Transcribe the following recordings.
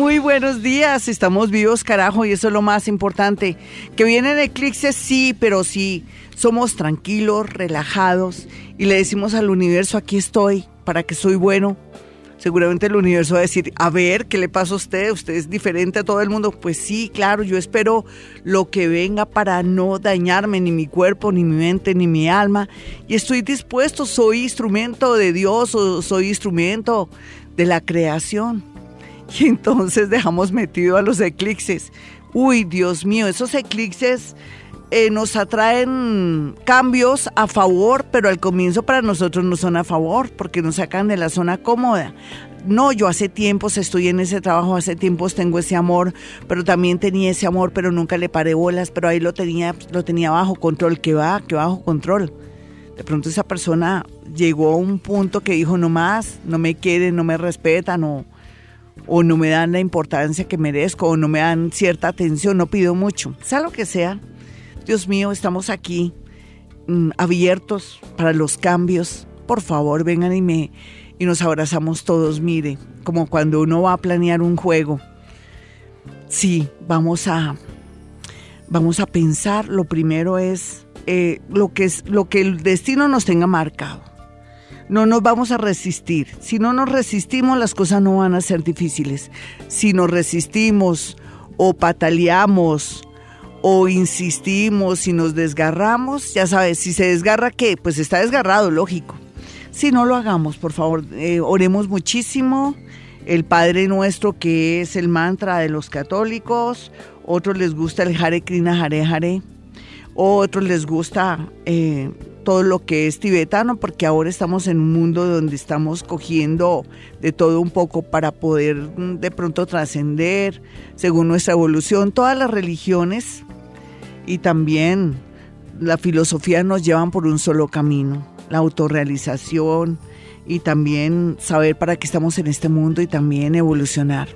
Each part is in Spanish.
Muy buenos días, estamos vivos, carajo, y eso es lo más importante. Que vienen eclipses, sí, pero sí, somos tranquilos, relajados, y le decimos al universo, aquí estoy, para que soy bueno. Seguramente el universo va a decir, a ver, ¿qué le pasa a usted? ¿Usted es diferente a todo el mundo? Pues sí, claro, yo espero lo que venga para no dañarme ni mi cuerpo, ni mi mente, ni mi alma. Y estoy dispuesto, soy instrumento de Dios, o soy instrumento de la creación. Y entonces dejamos metido a los eclipses. Uy, Dios mío, esos eclipses eh, nos atraen cambios a favor, pero al comienzo para nosotros no son a favor, porque nos sacan de la zona cómoda. No, yo hace tiempos estoy en ese trabajo, hace tiempos tengo ese amor, pero también tenía ese amor, pero nunca le paré bolas, pero ahí lo tenía, lo tenía bajo control, que va, que bajo control. De pronto esa persona llegó a un punto que dijo, no más, no me quiere, no me respeta, no, o no me dan la importancia que merezco o no me dan cierta atención, no pido mucho, sea lo que sea. Dios mío, estamos aquí mm, abiertos para los cambios. Por favor, vengan y me y nos abrazamos todos, mire, como cuando uno va a planear un juego. Sí, vamos a vamos a pensar, lo primero es eh, lo que es lo que el destino nos tenga marcado no nos vamos a resistir. Si no nos resistimos, las cosas no van a ser difíciles. Si nos resistimos o pataleamos o insistimos, si nos desgarramos, ya sabes, si se desgarra, ¿qué? Pues está desgarrado, lógico. Si no lo hagamos, por favor, eh, oremos muchísimo. El Padre Nuestro, que es el mantra de los católicos, otros les gusta el Hare Krishna Hare Hare, otros les gusta eh, todo lo que es tibetano, porque ahora estamos en un mundo donde estamos cogiendo de todo un poco para poder mm, de pronto trascender según nuestra evolución. Todas las religiones y también la filosofía nos llevan por un solo camino, la autorrealización y también saber para qué estamos en este mundo y también evolucionar.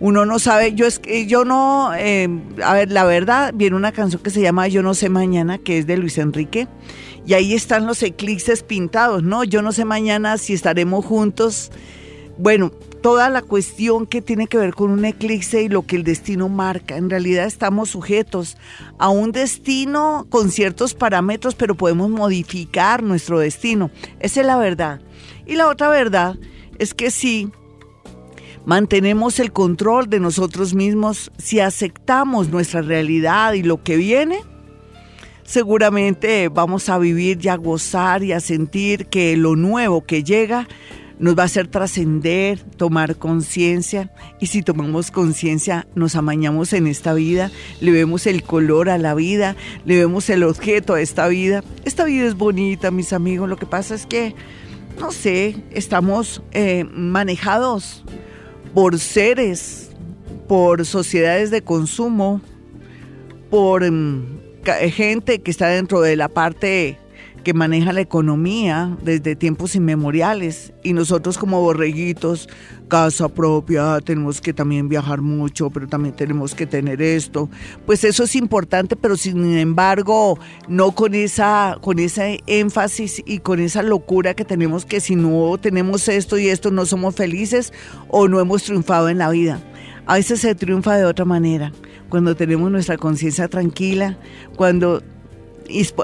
Uno no sabe, yo es que yo no, eh, a ver, la verdad, viene una canción que se llama Yo no sé mañana, que es de Luis Enrique, y ahí están los eclipses pintados, ¿no? Yo no sé mañana si estaremos juntos. Bueno, toda la cuestión que tiene que ver con un eclipse y lo que el destino marca. En realidad estamos sujetos a un destino con ciertos parámetros, pero podemos modificar nuestro destino. Esa es la verdad. Y la otra verdad es que sí, mantenemos el control de nosotros mismos, si aceptamos nuestra realidad y lo que viene, seguramente vamos a vivir y a gozar y a sentir que lo nuevo que llega nos va a hacer trascender, tomar conciencia. Y si tomamos conciencia, nos amañamos en esta vida, le vemos el color a la vida, le vemos el objeto a esta vida. Esta vida es bonita, mis amigos. Lo que pasa es que, no sé, estamos eh, manejados por seres, por sociedades de consumo, por mm, gente que está dentro de la parte que maneja la economía desde tiempos inmemoriales y nosotros como borreguitos, casa propia, tenemos que también viajar mucho, pero también tenemos que tener esto. Pues eso es importante, pero sin embargo, no con esa con ese énfasis y con esa locura que tenemos que si no tenemos esto y esto no somos felices o no hemos triunfado en la vida. A veces se triunfa de otra manera cuando tenemos nuestra conciencia tranquila, cuando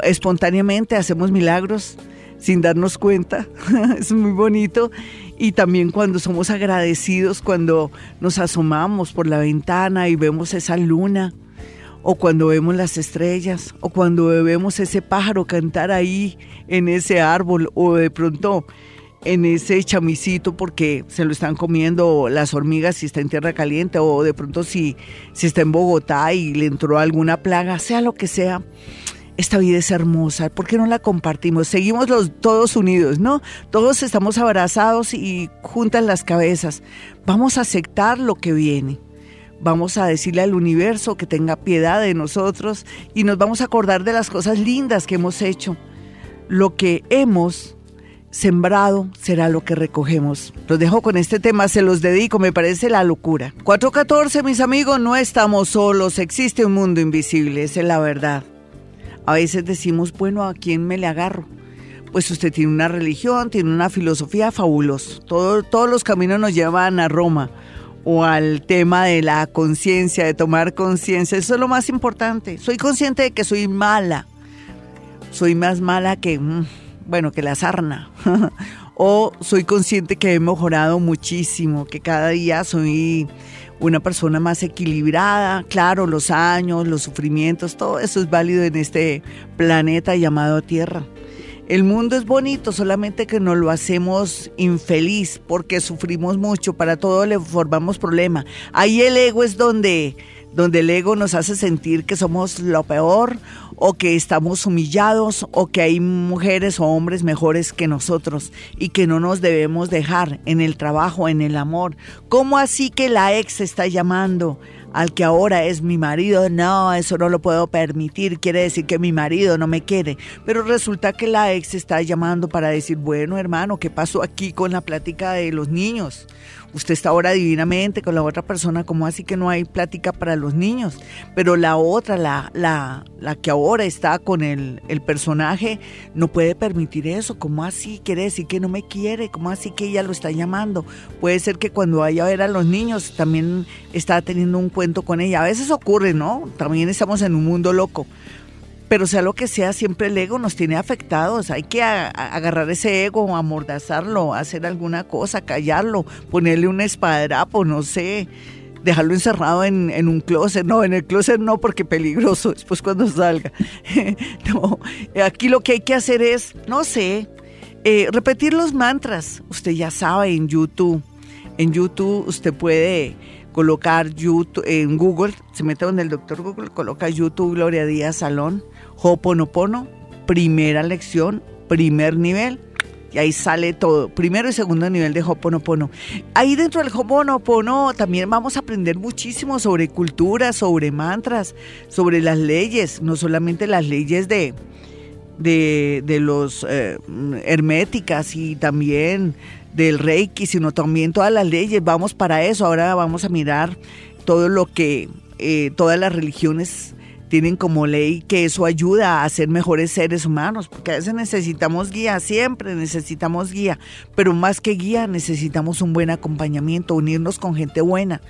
espontáneamente hacemos milagros sin darnos cuenta, es muy bonito, y también cuando somos agradecidos, cuando nos asomamos por la ventana y vemos esa luna, o cuando vemos las estrellas, o cuando vemos ese pájaro cantar ahí en ese árbol, o de pronto en ese chamisito porque se lo están comiendo las hormigas si está en tierra caliente o de pronto si, si está en Bogotá y le entró alguna plaga, sea lo que sea. Esta vida es hermosa, ¿por qué no la compartimos? Seguimos los, todos unidos, ¿no? Todos estamos abrazados y juntas las cabezas. Vamos a aceptar lo que viene. vamos a decirle al universo que tenga piedad de nosotros y nos vamos a acordar de las cosas lindas que hemos hecho. Lo que hemos sembrado será lo que recogemos. Los dejo con este tema, se los dedico, me parece la locura. 414, mis amigos, no estamos solos, existe un mundo invisible, esa es la verdad. A veces decimos, bueno, ¿a quién me le agarro? Pues usted tiene una religión, tiene una filosofía fabulosa. todos los caminos nos llevan a Roma o al tema de la conciencia, de tomar conciencia. Eso es lo más importante. Soy consciente de que soy mala. Soy más mala que, mm, bueno, que la sarna. o soy consciente que he mejorado muchísimo, que cada día soy una persona más equilibrada. Claro, los años, los sufrimientos, todo eso es válido en este planeta llamado Tierra. El mundo es bonito, solamente que no lo hacemos infeliz porque sufrimos mucho, para todo le formamos problema. Ahí el ego es donde, donde el ego nos hace sentir que somos lo peor o que estamos humillados o que hay mujeres o hombres mejores que nosotros y que no nos debemos dejar en el trabajo, en el amor. ¿Cómo así que la ex está llamando? al que ahora es mi marido, no, eso no lo puedo permitir, quiere decir que mi marido no me quiere. Pero resulta que la ex está llamando para decir, bueno hermano, ¿qué pasó aquí con la plática de los niños? Usted está ahora divinamente con la otra persona, como así que no hay plática para los niños? Pero la otra, la, la, la que ahora está con el, el personaje, no puede permitir eso. ¿Cómo así? Quiere decir que no me quiere. ¿Cómo así que ella lo está llamando? Puede ser que cuando vaya a ver a los niños también está teniendo un cuento con ella. A veces ocurre, ¿no? También estamos en un mundo loco pero sea lo que sea, siempre el ego nos tiene afectados. Hay que agarrar ese ego, amordazarlo, hacer alguna cosa, callarlo, ponerle un espadrapo, no sé, dejarlo encerrado en, un closet. No, en el closet no, porque peligroso después cuando salga. no, aquí lo que hay que hacer es, no sé, eh, repetir los mantras. Usted ya sabe en YouTube. En YouTube usted puede colocar YouTube en Google, se mete donde el doctor Google, coloca YouTube Gloria Díaz Salón Hoponopono, primera lección, primer nivel. Y ahí sale todo, primero y segundo nivel de Hoponopono. Ahí dentro del Hoponopono también vamos a aprender muchísimo sobre cultura, sobre mantras, sobre las leyes, no solamente las leyes de, de, los eh, herméticas y también del Reiki, sino también todas las leyes. Vamos para eso. Ahora vamos a mirar todo lo que eh, todas las religiones tienen como ley que eso ayuda a ser mejores seres humanos, porque a veces necesitamos guía, siempre necesitamos guía, pero más que guía necesitamos un buen acompañamiento, unirnos con gente buena.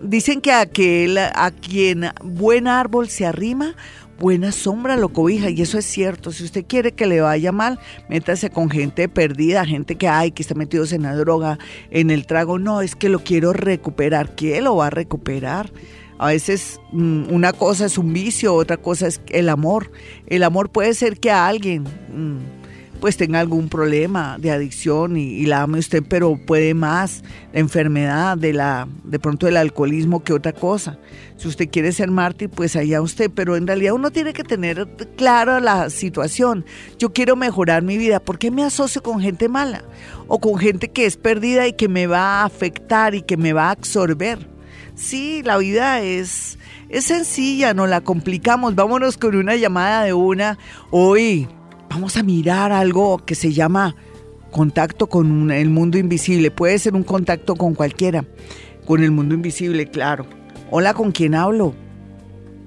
Dicen que aquel, a quien buen árbol se arrima, buena sombra lo cobija y eso es cierto. Si usted quiere que le vaya mal, métase con gente perdida, gente que hay, que está metidos en la droga, en el trago. No, es que lo quiero recuperar. ¿Quién lo va a recuperar? A veces mm, una cosa es un vicio, otra cosa es el amor. El amor puede ser que a alguien mm, pues tenga algún problema de adicción y, la ame usted, pero puede más la enfermedad de la de pronto el alcoholismo que otra cosa. Si usted quiere ser mártir, pues allá usted, pero en realidad uno tiene que tener clara la situación. Yo quiero mejorar mi vida, ¿por qué me asocio con gente mala? O con gente que es perdida y que me va a afectar y que me va a absorber. Sí, la vida es, es sencilla, no la complicamos. Vámonos con una llamada de una. Hoy vamos a mirar algo que se llama contacto con el mundo invisible. Puede ser un contacto con cualquiera, con el mundo invisible, claro. Hola, ¿con quién hablo?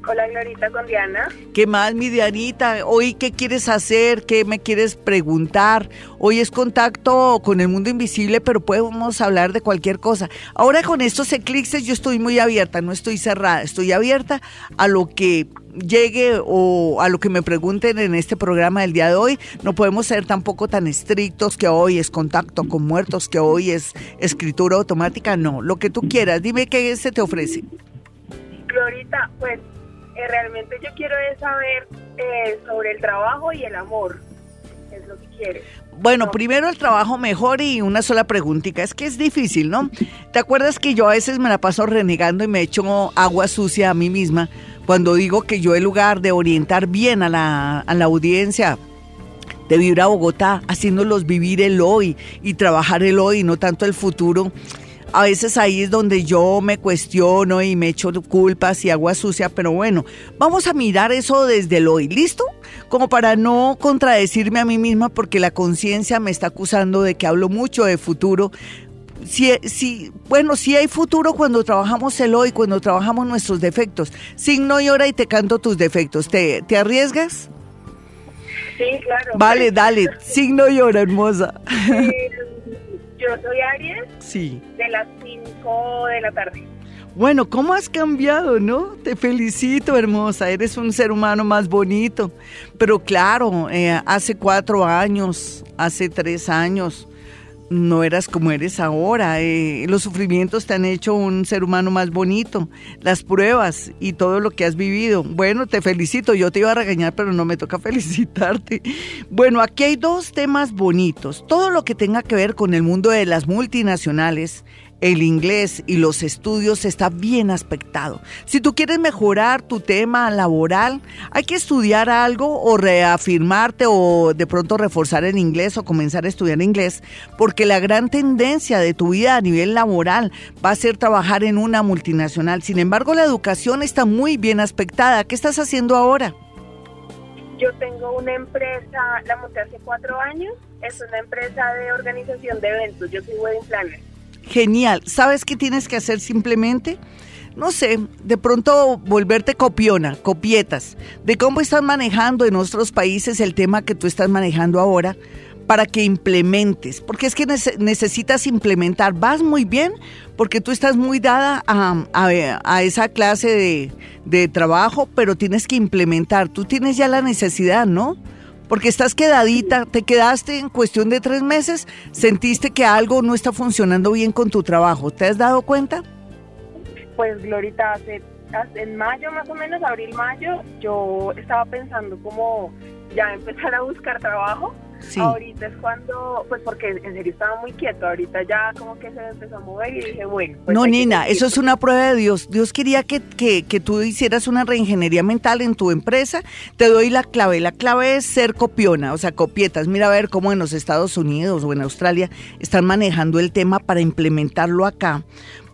Hola, Glorita, con Diana. ¿Qué más, mi Dianita? Hoy, ¿qué quieres hacer? ¿Qué me quieres preguntar? Hoy es contacto con el mundo invisible, pero podemos hablar de cualquier cosa. Ahora con estos eclipses yo estoy muy abierta, no estoy cerrada, estoy abierta a lo que llegue o a lo que me pregunten en este programa del día de hoy. No podemos ser tampoco tan estrictos que hoy es contacto con muertos, que hoy es escritura automática. No, lo que tú quieras. Dime qué se te ofrece. Glorita, pues eh, realmente yo quiero saber eh, sobre el trabajo y el amor. Es lo que quiero. Bueno, primero el trabajo mejor y una sola preguntita. Es que es difícil, ¿no? ¿Te acuerdas que yo a veces me la paso renegando y me echo agua sucia a mí misma cuando digo que yo en lugar de orientar bien a la, a la audiencia, de vivir a Bogotá, haciéndolos vivir el hoy y trabajar el hoy, no tanto el futuro, A veces ahí es donde yo me cuestiono y me echo culpas y agua sucia, pero bueno, vamos a mirar eso desde el hoy, ¿listo? Como para no contradecirme a mí misma porque la conciencia me está acusando de que hablo mucho de futuro. Si, si, bueno, si hay futuro cuando trabajamos el hoy, cuando trabajamos nuestros defectos. Signo y hora y te canto tus defectos. ¿Te, te arriesgas? Sí, claro. Vale, dale. Signo y hora, hermosa. Eh, yo soy Aries. Sí. De las 5 de la tarde. Bueno, ¿cómo has cambiado, no? Te felicito, hermosa. Eres un ser humano más bonito. Pero claro, eh, hace cuatro años, hace tres años, no eras como eres ahora. Eh, los sufrimientos te han hecho un ser humano más bonito. Las pruebas y todo lo que has vivido. Bueno, te felicito. Yo te iba a regañar, pero no me toca felicitarte. Bueno, aquí hay dos temas bonitos. Todo lo que tenga que ver con el mundo de las multinacionales el inglés y los estudios está bien aspectado. Si tú quieres mejorar tu tema laboral, hay que estudiar algo o reafirmarte o de pronto reforzar el inglés o comenzar a estudiar inglés, porque la gran tendencia de tu vida a nivel laboral va a ser trabajar en una multinacional. Sin embargo, la educación está muy bien aspectada. ¿Qué estás haciendo ahora? Yo tengo una empresa, la monté hace cuatro años, es una empresa de organización de eventos, yo soy wedding planner. Genial. ¿Sabes qué tienes que hacer simplemente? No sé, de pronto volverte copiona, copietas, de cómo están manejando en otros países el tema que tú estás manejando ahora para que implementes, porque es que necesitas implementar. Vas muy bien porque tú estás muy dada a, esa clase de, de trabajo, pero tienes que implementar. Tú tienes ya la necesidad, ¿no? Porque estás quedadita, te quedaste en cuestión de tres meses, sentiste que algo no está funcionando bien con tu trabajo. ¿Te has dado cuenta? Pues Glorita, hace, en mayo más o menos, abril-mayo, yo estaba pensando como ya empezar a buscar trabajo Ahorita es cuando, pues porque en serio estaba muy quieto, ahorita ya como que se empezó a mover y dije, bueno. Pues no, Nina, eso es una prueba de Dios. Dios quería que, que, que tú hicieras una reingeniería mental en tu empresa. Te doy la clave. La clave es ser copiona, o sea, copietas. Mira a ver cómo en los Estados Unidos o en Australia están manejando el tema para implementarlo acá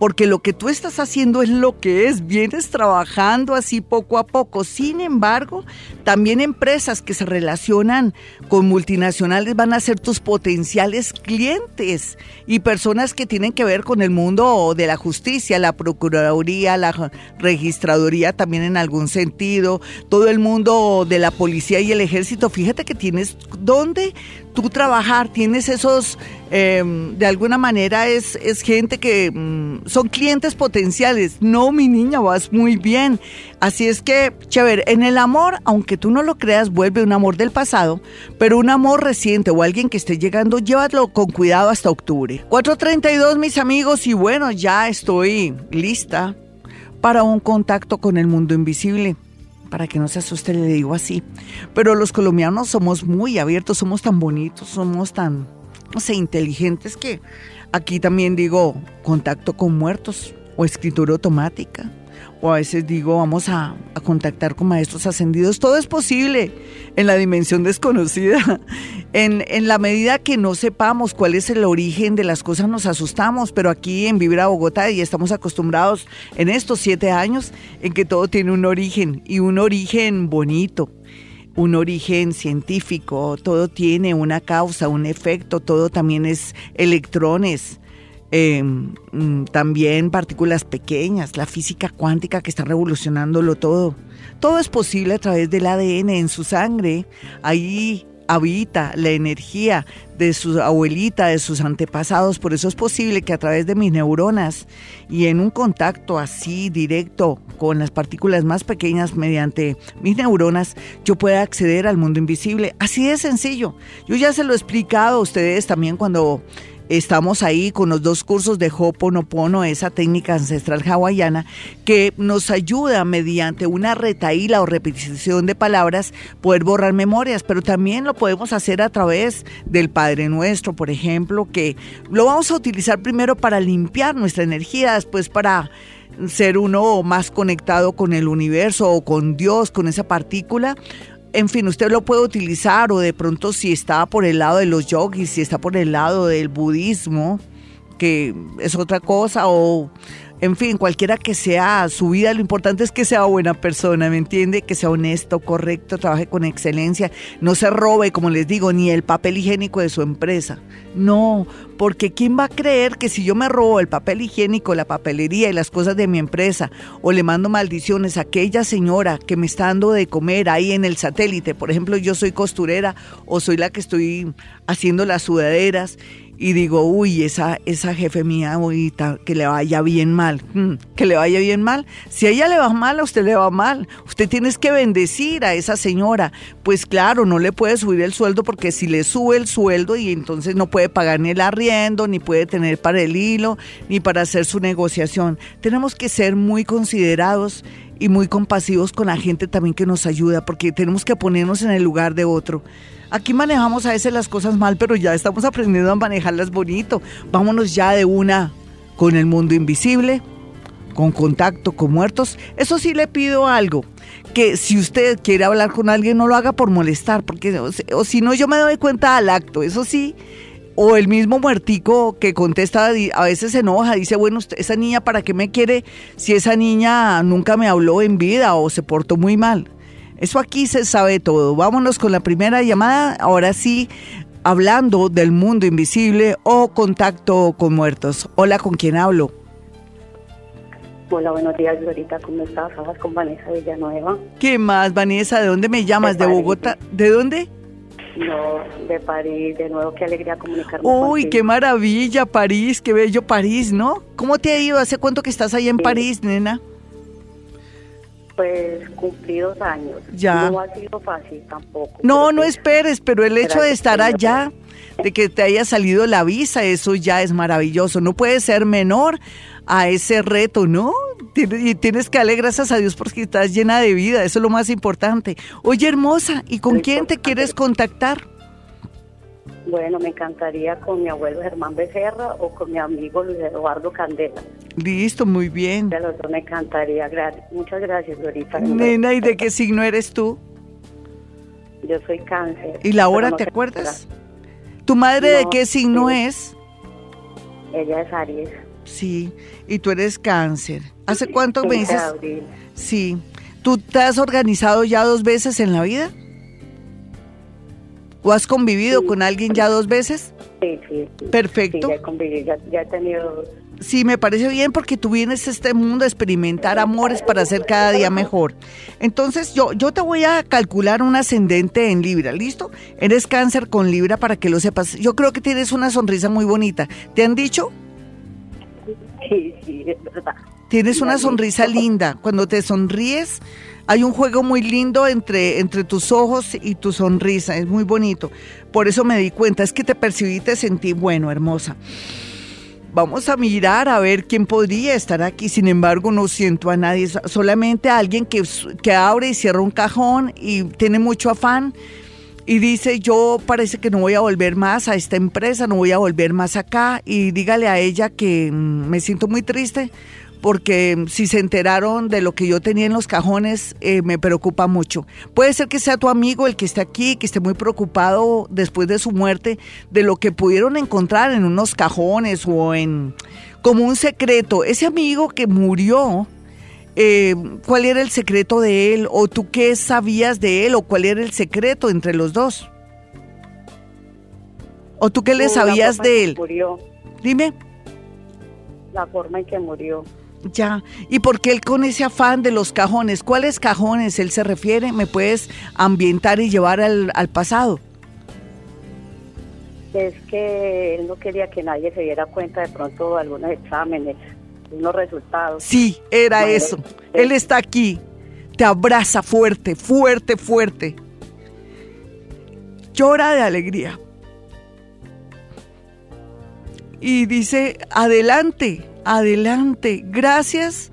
porque lo que tú estás haciendo es lo que es, vienes trabajando así poco a poco. Sin embargo, también empresas que se relacionan con multinacionales van a ser tus potenciales clientes y personas que tienen que ver con el mundo de la justicia, la Procuraduría, la Registraduría también en algún sentido, todo el mundo de la policía y el ejército. Fíjate que tienes dónde tú trabajar, tienes esos, em, de alguna manera es, es gente que mm, son clientes potenciales. No, mi niña, vas muy bien. Así es que, chévere, en el amor, aunque tú no lo creas, vuelve un amor del pasado, pero un amor reciente o alguien que esté llegando, llévalo con cuidado hasta octubre. 432, mis amigos, y bueno, ya estoy lista para un contacto con el mundo invisible para que no se asuste, le digo así. Pero los colombianos somos muy abiertos, somos tan bonitos, somos tan, no sé, inteligentes que aquí también digo contacto con muertos o escritura automática o a veces digo, vamos a, contactar con maestros ascendidos. Todo es posible en la dimensión desconocida. En, en, la medida que no sepamos cuál es el origen de las cosas, nos asustamos, pero aquí en Vivir a Bogotá y estamos acostumbrados en estos siete años en que todo tiene un origen y un origen bonito un origen científico, todo tiene una causa, un efecto, todo también es electrones, Em, mm, también partículas pequeñas, la física cuántica que está revolucionándolo todo. Todo es posible a través del ADN en su sangre. Ahí habita la energía de su abuelita, de sus antepasados. Por eso es posible que a través de mis neuronas y en un contacto así directo con las partículas más pequeñas mediante mis neuronas, yo pueda acceder al mundo invisible. Así de sencillo. Yo ya se lo he explicado a ustedes también cuando Estamos ahí con los dos cursos de Hoponopono, esa técnica ancestral hawaiana, que nos ayuda mediante una retaíla o repetición de palabras poder borrar memorias, pero también lo podemos hacer a través del Padre Nuestro, por ejemplo, que lo vamos a utilizar primero para limpiar nuestra energía, después para ser uno más conectado con el universo o con Dios, con esa partícula, en fin, usted lo puede utilizar o de pronto si está por el lado de los yogis, si está por el lado del budismo, que es otra cosa, o en fin, cualquiera que sea su vida, lo importante es que sea buena persona, ¿me entiende? Que sea honesto, correcto, trabaje con excelencia, no se robe, como les digo, ni el papel higiénico de su empresa. No, porque ¿quién va a creer que si yo me robo el papel higiénico, la papelería y las cosas de mi empresa, o le mando maldiciones a aquella señora que me está dando de comer ahí en el satélite, por ejemplo, yo soy costurera o soy la que estoy haciendo las sudaderas y digo, uy, esa, esa jefe mía ahorita, que le vaya bien mal, mm, que le vaya bien mal. Si a ella le va mal, a usted le va mal. Usted tiene que bendecir a esa señora. Pues claro, no le puede subir el sueldo porque si le sube el sueldo y entonces no puede pagar ni el arriendo, ni puede tener para el hilo, ni para hacer su negociación. Tenemos que ser muy considerados y muy compasivos con la gente también que nos ayuda, porque tenemos que ponernos en el lugar de otro. Aquí manejamos a veces las cosas mal, pero ya estamos aprendiendo a manejarlas bonito. Vámonos ya de una con el mundo invisible, con contacto con muertos. Eso sí le pido algo, que si usted quiere hablar con alguien no lo haga por molestar, porque o, si no yo me doy cuenta al acto. Eso sí, o el mismo muertico que contesta a veces se enoja, dice, bueno, esa niña para qué me quiere si esa niña nunca me habló en vida o se portó muy mal. Eso aquí se sabe todo. Vámonos con la primera llamada. Ahora sí, hablando del mundo invisible o contacto con muertos. Hola, ¿con quién hablo? Hola, buenos días, Glorita. ¿Cómo estás? Hablas con Vanessa Villanueva. ¿Qué más, Vanessa? ¿De dónde me llamas? ¿De, Bogotá? ¿De dónde? No, de París. De nuevo, qué alegría comunicarme Uy, qué maravilla, París. Qué bello París, ¿no? ¿Cómo te ha ido? ¿Hace cuánto que estás ahí en París, nena? Pues cumplidos años. Ya. No ha sido fácil tampoco. No, no esperes, pero el hecho de estar allá, de que te haya salido la visa, eso ya es maravilloso. No puede ser menor a ese reto, ¿no? Y tienes que darle gracias a Dios porque estás llena de vida, eso es lo más importante. Oye, hermosa, ¿y con quién te quieres contactar? Bueno, me encantaría con mi abuelo Germán Becerra o con mi amigo Luis Eduardo Candela. Listo, muy bien. De los dos me encantaría. Muchas gracias, Dorita. Nena, ¿y de qué signo eres tú? Yo soy cáncer. ¿Y la hora te acuerdas? ¿Tu madre de qué signo es? Ella es Aries. Sí, y tú eres cáncer. ¿Hace cuántos meses? Sí. ¿Tú te has organizado ya dos veces en la vida? ¿O has convivido con alguien ya dos veces? Sí, sí. Perfecto. Sí, ya he convivido, ya, he tenido Sí, me parece bien porque tú vienes a este mundo a experimentar amores para ser cada día mejor. Entonces yo, yo te voy a calcular un ascendente en Libra, ¿listo? Eres cáncer con Libra para que lo sepas. Yo creo que tienes una sonrisa muy bonita. ¿Te han dicho? Sí, sí, es verdad. Tienes una sonrisa linda. Cuando te sonríes, hay un juego muy lindo entre, entre tus ojos y tu sonrisa, es muy bonito. Por eso me di cuenta, es que te percibí y te sentí bueno, hermosa. Vamos a mirar a ver quién podría estar aquí. Sin embargo, no siento a nadie, solamente a alguien que, que abre y cierra un cajón y tiene mucho afán y dice, yo parece que no voy a volver más a esta empresa, no voy a volver más acá y dígale a ella que mm, me siento muy triste porque si se enteraron de lo que yo tenía en los cajones, eh, me preocupa mucho. Puede ser que sea tu amigo el que esté aquí, que esté muy preocupado después de su muerte de lo que pudieron encontrar en unos cajones o en como un secreto. Ese amigo que murió, eh, ¿cuál era el secreto de él? ¿O tú qué sabías de él? ¿O cuál era el secreto entre los dos? ¿O tú qué le sabías de él? Murió. Dime. La forma en que murió. Ya, ¿y por qué él con ese afán de los cajones? ¿Cuáles cajones él se refiere? ¿Me puedes ambientar y llevar al, pasado? Es que él no quería que nadie se diera cuenta de pronto de algunos exámenes, unos resultados. Sí, era eso. Él está aquí. Te abraza fuerte, fuerte, fuerte. Llora de alegría. Y dice, adelante, adelante. Gracias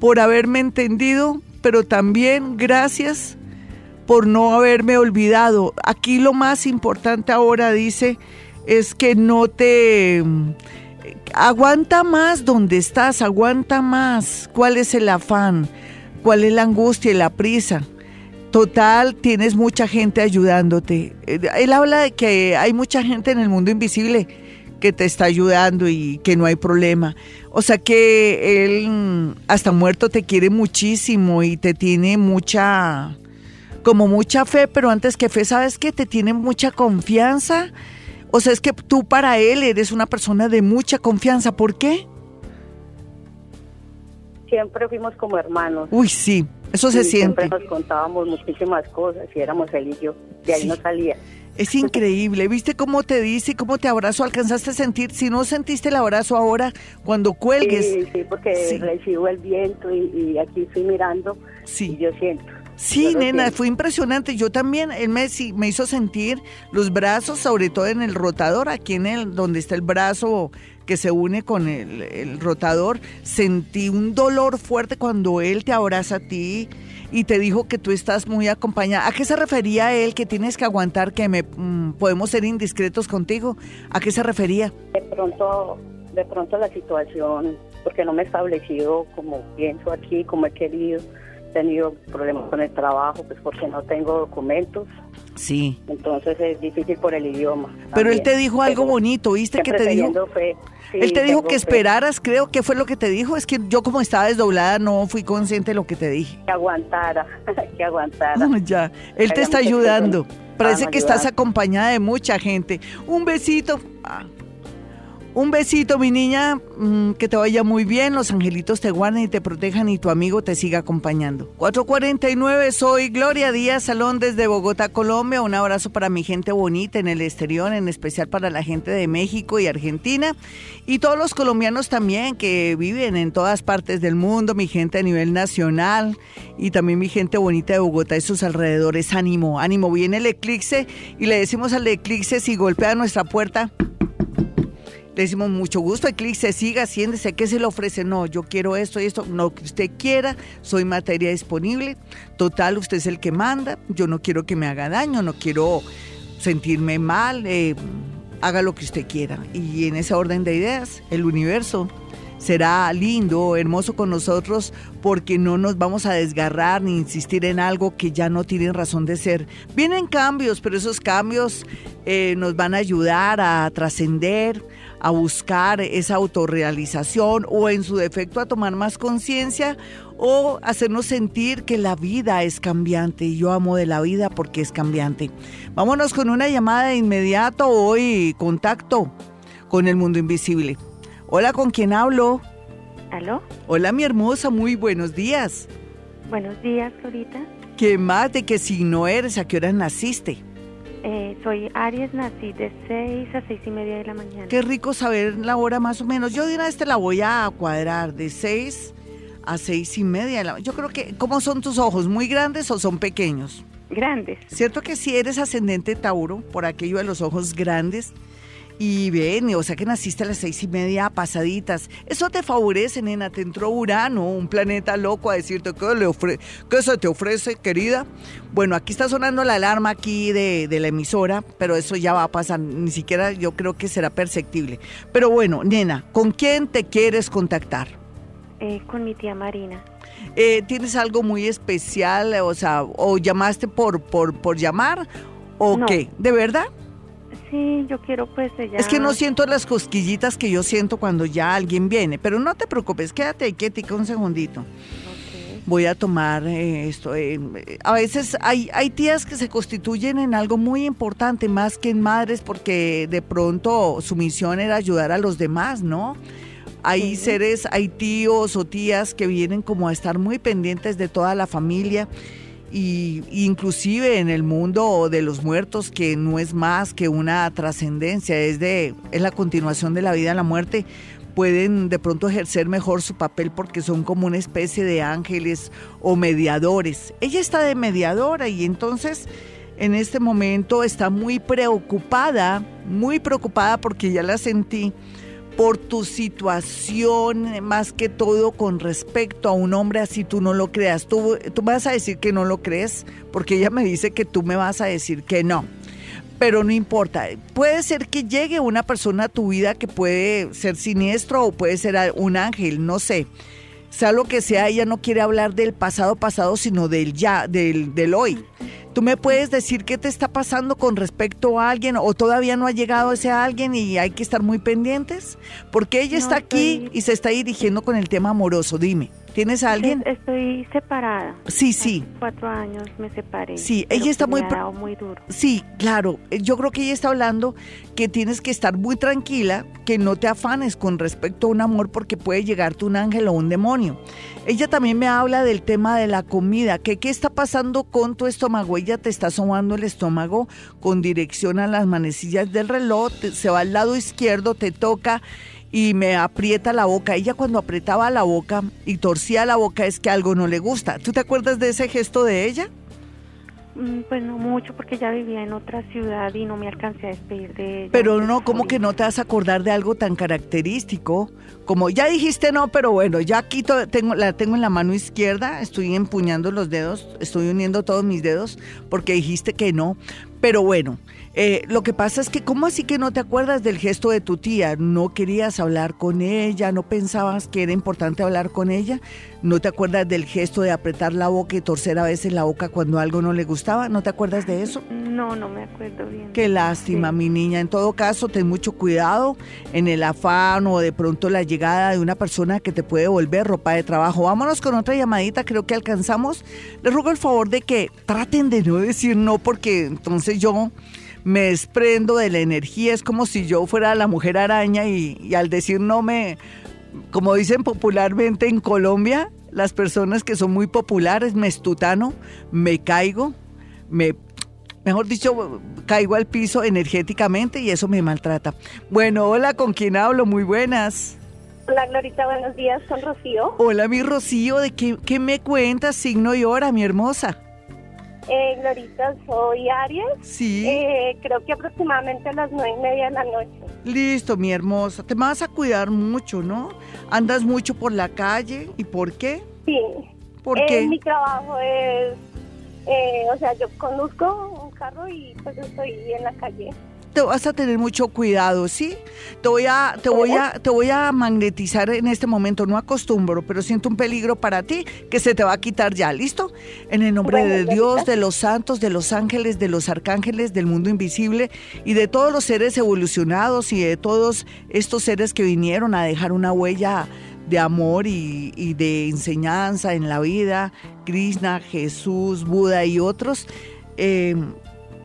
por haberme entendido, pero también gracias por no haberme olvidado. Aquí lo más importante ahora dice es que no te aguanta más donde estás, aguanta más. ¿Cuál es el afán? ¿Cuál es la angustia y la prisa? Total, tienes mucha gente ayudándote. Él habla de que hay mucha gente en el mundo invisible que te está ayudando y que no hay problema. O sea que él hasta muerto te quiere muchísimo y te tiene mucha, como mucha fe, pero antes que fe, ¿sabes que Te tiene mucha confianza. O sea, es que tú para él eres una persona de mucha confianza. ¿Por qué? Siempre fuimos como hermanos. Uy, sí, eso se siente. Siempre nos contábamos muchísimas cosas y éramos él y yo. De ahí no salía. Es increíble, ¿viste cómo te dice y cómo te abrazo? ¿Alcanzaste a sentir? Si no sentiste el abrazo ahora, cuando cuelgues. Sí, sí, porque recibo el viento y, aquí estoy mirando sí. y yo siento. Sí, nena, fue impresionante. Yo también, él me, me hizo sentir los brazos, sobre todo en el rotador, aquí en el, donde está el brazo que se une con el, el rotador. Sentí un dolor fuerte cuando él te abraza a ti y te dijo que tú estás muy acompañada. ¿A qué se refería él que tienes que aguantar que me mm, podemos ser indiscretos contigo? ¿A qué se refería? De pronto, de pronto la situación, porque no me he establecido como pienso aquí, como he querido tenido problemas con el trabajo, pues porque no tengo documentos. Sí. Entonces es difícil por el idioma. Pero él te dijo algo bonito, ¿viste que te dijo? él te dijo que esperaras, creo, que fue lo que te dijo? Es que yo como estaba desdoblada no fui consciente de lo que te dije. Que aguantara, que aguantara. ya, él te está ayudando. Parece que estás acompañada de mucha gente. Un besito. Ah. Un besito, mi niña, mm, que te vaya muy bien, los angelitos te guarden y te protejan y tu amigo te siga acompañando. 449, soy Gloria Díaz Salón desde Bogotá, Colombia. Un abrazo para mi gente bonita en el exterior, en especial para la gente de México y Argentina y todos los colombianos también que viven en todas partes del mundo, mi gente a nivel nacional y también mi gente bonita de Bogotá y sus alrededores. Ánimo, ánimo, viene el eclipse y le decimos al eclipse si golpea nuestra puerta le decimos mucho gusto, Eclipse, siga, siéndese, ¿qué se le ofrece? No, yo quiero esto y esto, no que usted quiera, soy materia disponible, total, usted es el que manda, yo no quiero que me haga daño, no quiero sentirme mal, eh, haga lo que usted quiera. Y en ese orden de ideas, el universo será lindo, hermoso con nosotros, porque no nos vamos a desgarrar ni insistir en algo que ya no tienen razón de ser. Vienen cambios, pero esos cambios eh, nos van a ayudar a trascender, a buscar esa autorrealización o en su defecto a tomar más conciencia o hacernos sentir que la vida es cambiante y yo amo de la vida porque es cambiante. Vámonos con una llamada de inmediato hoy, contacto con el mundo invisible. Hola, ¿con quién hablo? ¿Aló? Hola, mi hermosa, muy buenos días. Buenos días, Florita. ¿Qué más de qué signo eres? ¿A qué hora naciste? Eh, soy Aries, nací de 6 a 6 y media de la mañana. Qué rico saber la hora más o menos. Yo de una vez te la voy a cuadrar de 6 a 6 y media. Yo creo que, ¿cómo son tus ojos? ¿Muy grandes o son pequeños? Grandes. ¿Cierto que si eres ascendente Tauro, por aquello de los ojos grandes? Y ven, o sea que naciste a las seis y media pasaditas. Eso te favorece, nena. Te entró Urano, un planeta loco, a decirte qué, le ofre qué se te ofrece, querida. Bueno, aquí está sonando la alarma aquí de, la emisora, pero eso ya va a pasar. Ni siquiera yo creo que será perceptible. Pero bueno, nena, ¿con quién te quieres contactar? Eh, con mi tía Marina. Eh, ¿Tienes algo muy especial? O sea, ¿o llamaste por, por, por llamar? ¿O qué? ¿De verdad? Sí, yo quiero pues. Es que no siento las cosquillitas que yo siento cuando ya alguien viene, pero no te preocupes, quédate ahí quietica un segundito. Voy a tomar eh, esto. Eh, a veces hay, hay tías que se constituyen en algo muy importante, más que en madres, porque de pronto su misión era ayudar a los demás, ¿no? Hay seres, hay tíos o tías que vienen como a estar muy pendientes de toda la familia y inclusive en el mundo de los muertos que no es más que una trascendencia, es de es la continuación de la vida a la muerte, pueden de pronto ejercer mejor su papel porque son como una especie de ángeles o mediadores. Ella está de mediadora y entonces en este momento está muy preocupada, muy preocupada porque ya la sentí por tu situación, más que todo con respecto a un hombre así tú no lo creas. Tú, tú vas a decir que no lo crees, porque ella me dice que tú me vas a decir que no. Pero no importa, puede ser que llegue una persona a tu vida que puede ser siniestro o puede ser un ángel, no sé. Sea lo que sea, ella no quiere hablar del pasado pasado, sino del ya, del, del hoy. ¿Tú me puedes decir qué te está pasando con respecto a alguien o todavía no ha llegado ese alguien y hay que estar muy pendientes? Porque ella está aquí y se está dirigiendo con el tema amoroso, dime. ¿Tienes a alguien? Estoy separada. Sí, sí. cuatro años me separé. Sí, ella está muy... Me muy duro. Sí, claro. Yo creo que ella está hablando que tienes que estar muy tranquila, que no te afanes con respecto a un amor porque puede llegarte un ángel o un demonio. Ella también me habla del tema de la comida, que qué está pasando con tu estómago. Ella te está asomando el estómago con dirección a las manecillas del reloj, se va al lado izquierdo, te toca y me aprieta la boca. Ella cuando apretaba la boca y torcía la boca es que algo no le gusta. ¿Tú te acuerdas de ese gesto de ella? Mm, pues no mucho porque ya vivía en otra ciudad y no me alcancé a despedir de ella. Pero no, como que no te vas a acordar de algo tan característico? Como ya dijiste no, pero bueno, ya aquí tengo, la tengo en la mano izquierda, estoy empuñando los dedos, estoy uniendo todos mis dedos porque dijiste que no. Pero bueno, eh, lo que pasa es que, ¿cómo así que no te acuerdas del gesto de tu tía? ¿No querías hablar con ella? ¿No pensabas que era importante hablar con ella? ¿No te acuerdas del gesto de apretar la boca y torcer a veces la boca cuando algo no le gustaba? ¿No te acuerdas de eso? No, no me acuerdo bien. Qué lástima, mi niña. En todo caso, ten mucho cuidado en el afán o de pronto la llegada de una persona que te puede volver ropa de trabajo. Vámonos con otra llamadita, creo que alcanzamos. Les ruego el favor de que traten de no decir no, porque entonces yo me desprendo de la energía, es como si yo fuera la mujer araña y, al decir no me, como dicen popularmente en Colombia, las personas que son muy populares, me estutano, me caigo, me, mejor dicho, caigo al piso energéticamente y eso me maltrata. Bueno, hola, ¿con quién hablo? Muy buenas. Hola Glorita, buenos días, son Rocío. Hola mi Rocío, ¿de qué, qué me cuentas, signo y hora, mi hermosa? Eh, Glorita, soy Aries. Sí. Eh, creo que aproximadamente a las nueve y media de la noche. Listo, mi hermosa. Te vas a cuidar mucho, ¿no? Andas mucho por la calle. ¿Y por qué? Sí. ¿Por eh, qué? Mi trabajo es, eh, o sea, yo conduzco un carro y pues estoy en la calle te vas a tener mucho cuidado, ¿sí? Te voy a, te voy a, te voy a magnetizar en este momento, no acostumbro, pero siento un peligro para ti que se te va a quitar ya, ¿listo? En el nombre de Dios, de los santos, de los ángeles, de los arcángeles, del mundo invisible y de todos los seres evolucionados y de todos estos seres que vinieron a dejar una huella de amor y, y de enseñanza en la vida, Krishna, Jesús, Buda y otros. Eh,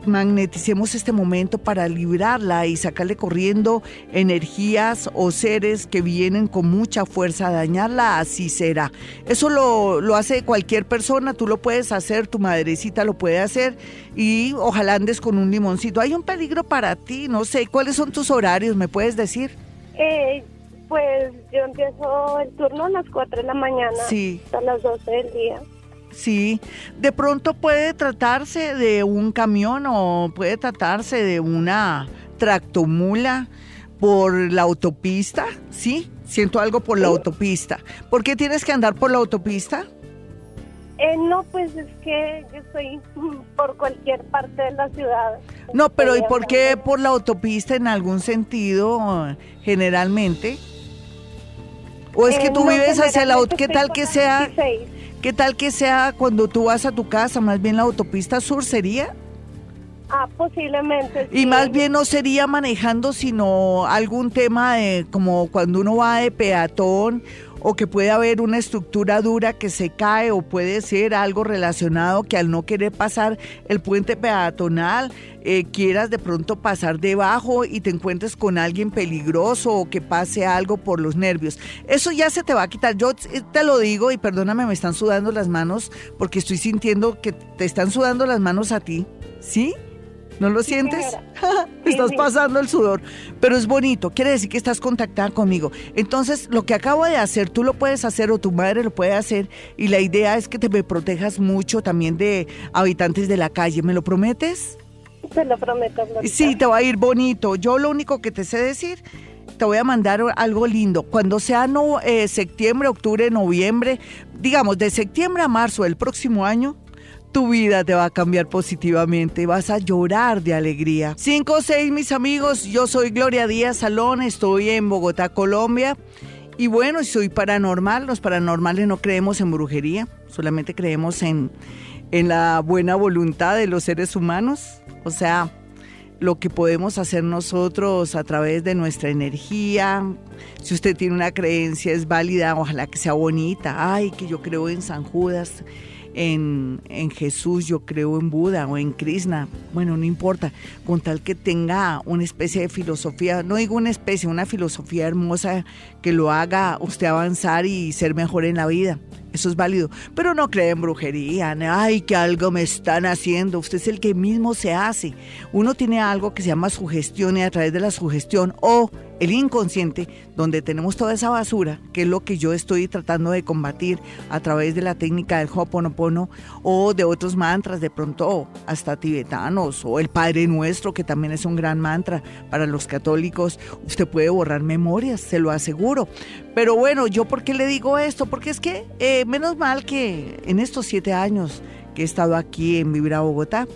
magneticemos este momento para librarla y sacarle corriendo energías o seres que vienen con mucha fuerza a dañarla, así será. Eso lo, lo hace cualquier persona, tú lo puedes hacer, tu madrecita lo puede hacer y ojalá andes con un limoncito. Hay un peligro para ti, no sé, ¿cuáles son tus horarios? ¿Me puedes decir? Eh, pues yo empiezo el turno a las 4 de la mañana sí. hasta las 12 del día. Sí, de pronto puede tratarse de un camión o puede tratarse de una tractomula por la autopista, ¿sí? Siento algo por la autopista. ¿Por qué tienes que andar por la autopista? Eh, no, pues es que yo estoy por cualquier parte de la ciudad. No, pero ¿y por qué por la autopista en algún sentido, generalmente? ¿O es que Eh, tú no, vives hacia la... ¿Qué tal que sea... 16. ¿Qué tal que sea cuando tú vas a tu casa? Más bien la autopista sur sería. Ah, posiblemente. Y más bien no sería manejando, sino algún tema de como cuando uno va de peatón o que puede haber una estructura dura que se cae o puede ser algo relacionado que al no querer pasar el puente peatonal eh, quieras de pronto pasar debajo y te encuentres con alguien peligroso o que pase algo por los nervios. Eso ya se te va a quitar. Yo te lo digo y perdóname, me están sudando las manos porque estoy sintiendo que te están sudando las manos a ti. ¿Sí? ¿No lo sientes? Sí, estás sí. pasando el sudor, pero es bonito, quiere decir que estás contactada conmigo. Entonces, lo que acabo de hacer, tú lo puedes hacer o tu madre lo puede hacer y la idea es que te me protejas mucho también de habitantes de la calle. ¿Me lo prometes? Te lo prometo, Glorita. Sí, te va a ir bonito. Yo lo único que te sé decir, te voy a mandar algo lindo. Cuando sea no, eh, septiembre, octubre, noviembre, digamos de septiembre a marzo del próximo año, tu vida te va a cambiar positivamente, vas a llorar de alegría. 5 o 6, mis amigos, yo soy Gloria Díaz Salón, estoy en Bogotá, Colombia. Y bueno, soy paranormal, los paranormales no creemos en brujería, solamente creemos en, en la buena voluntad de los seres humanos. O sea, lo que podemos hacer nosotros a través de nuestra energía. Si usted tiene una creencia, es válida, ojalá que sea bonita. Ay, que yo creo en San Judas en, Jesús, yo creo en Buda o en Krishna, bueno, no importa, con tal que tenga una especie de filosofía, no digo una especie, una filosofía hermosa que lo haga usted avanzar y ser mejor en la vida. Eso es válido, pero no cree en brujería, ay, que algo me están haciendo, usted es el que mismo se hace. Uno tiene algo que se llama sugestión y a través de la sugestión o el inconsciente, donde tenemos toda esa basura, que es lo que yo estoy tratando de combatir a través de la técnica del Ho'oponopono o de otros mantras, de pronto hasta tibetanos, o el Padre Nuestro, que también es un gran mantra para los católicos. Usted puede borrar memorias, se lo aseguro. Pero bueno, ¿yo por qué le digo esto? Porque es que eh, menos mal que en estos siete años que he estado aquí en Vibra Bogotá,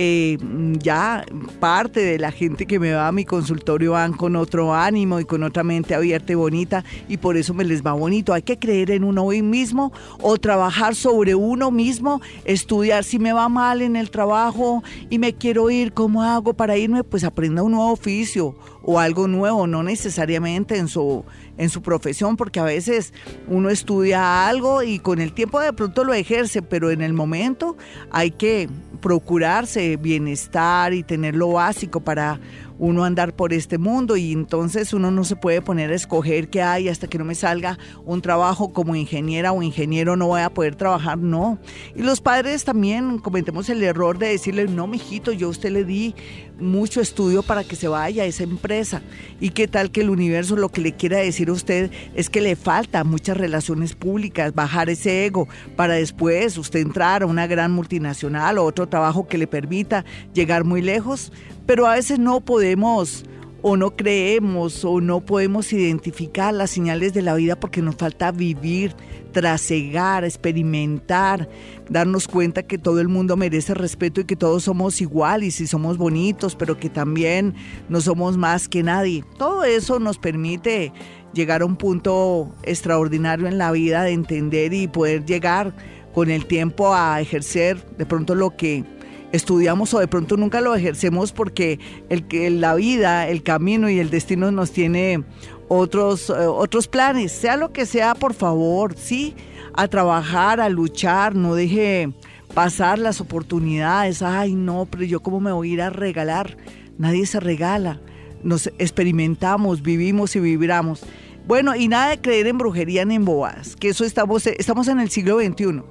eh, ya parte de la gente que me va a mi consultorio van con otro ánimo y con otra mente abierta y bonita y por eso me les va bonito. Hay que creer en uno mismo o trabajar sobre uno mismo, estudiar si me va mal en el trabajo y me quiero ir, ¿cómo hago para irme? Pues aprenda un nuevo oficio o algo nuevo, no necesariamente en su en su profesión, porque a veces uno estudia algo y con el tiempo de pronto lo ejerce, pero en el momento hay que procurarse bienestar y tener lo básico para uno andar por este mundo y entonces uno no se puede poner a escoger qué hay hasta que no me salga un trabajo como ingeniera o ingeniero no voy a poder trabajar, no. Y los padres también cometemos el error de decirle, no, mijito, yo a usted le di mucho estudio para que se vaya a esa empresa. Y qué tal que el universo lo que le quiera decir a usted es que le falta muchas relaciones públicas, bajar ese ego para después usted entrar a una gran multinacional o otro trabajo que le permita llegar muy lejos. Pero a veces no podemos o no creemos o no podemos identificar las señales de la vida porque nos falta vivir, trasegar, experimentar, darnos cuenta que todo el mundo merece respeto y que todos somos iguales y somos bonitos, pero que también no somos más que nadie. Todo eso nos permite llegar a un punto extraordinario en la vida de entender y poder llegar con el tiempo a ejercer de pronto lo que estudiamos o de pronto nunca lo ejercemos porque el, la vida, el camino y el destino nos tiene otros, eh, otros planes. Sea lo que sea, por favor, sí, a trabajar, a luchar, no deje pasar las oportunidades. Ay, no, pero yo cómo me voy a ir a regalar. Nadie se regala. Nos experimentamos, vivimos y vibramos. Bueno, y nada de creer en brujería ni en bobadas, que eso estamos, estamos en el siglo XXI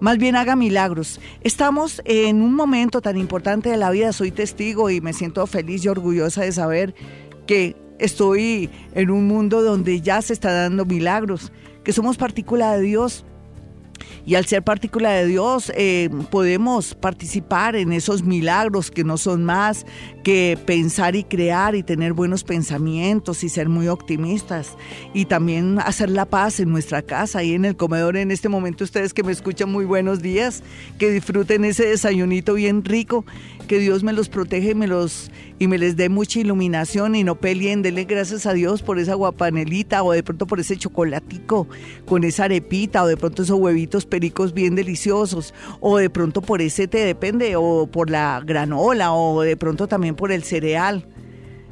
más bien haga milagros. Estamos en un momento tan importante de la vida, soy testigo y me siento feliz y orgullosa de saber que estoy en un mundo donde ya se está dando milagros, que somos partícula de Dios. Y al ser partícula de Dios eh, podemos participar en esos milagros que no son más que pensar y crear y tener buenos pensamientos y ser muy optimistas. Y también hacer la paz en nuestra casa y en el comedor en este momento ustedes que me escuchan muy buenos días que disfruten ese desayunito bien rico que Dios me los protege y me los y me les dé mucha iluminación y no peleen, denle gracias a Dios por esa guapanelita o de pronto por ese chocolatico con esa arepita o de pronto esos huevitos pericos bien deliciosos o de pronto por ese té, depende, o por la granola o de pronto también por el cereal.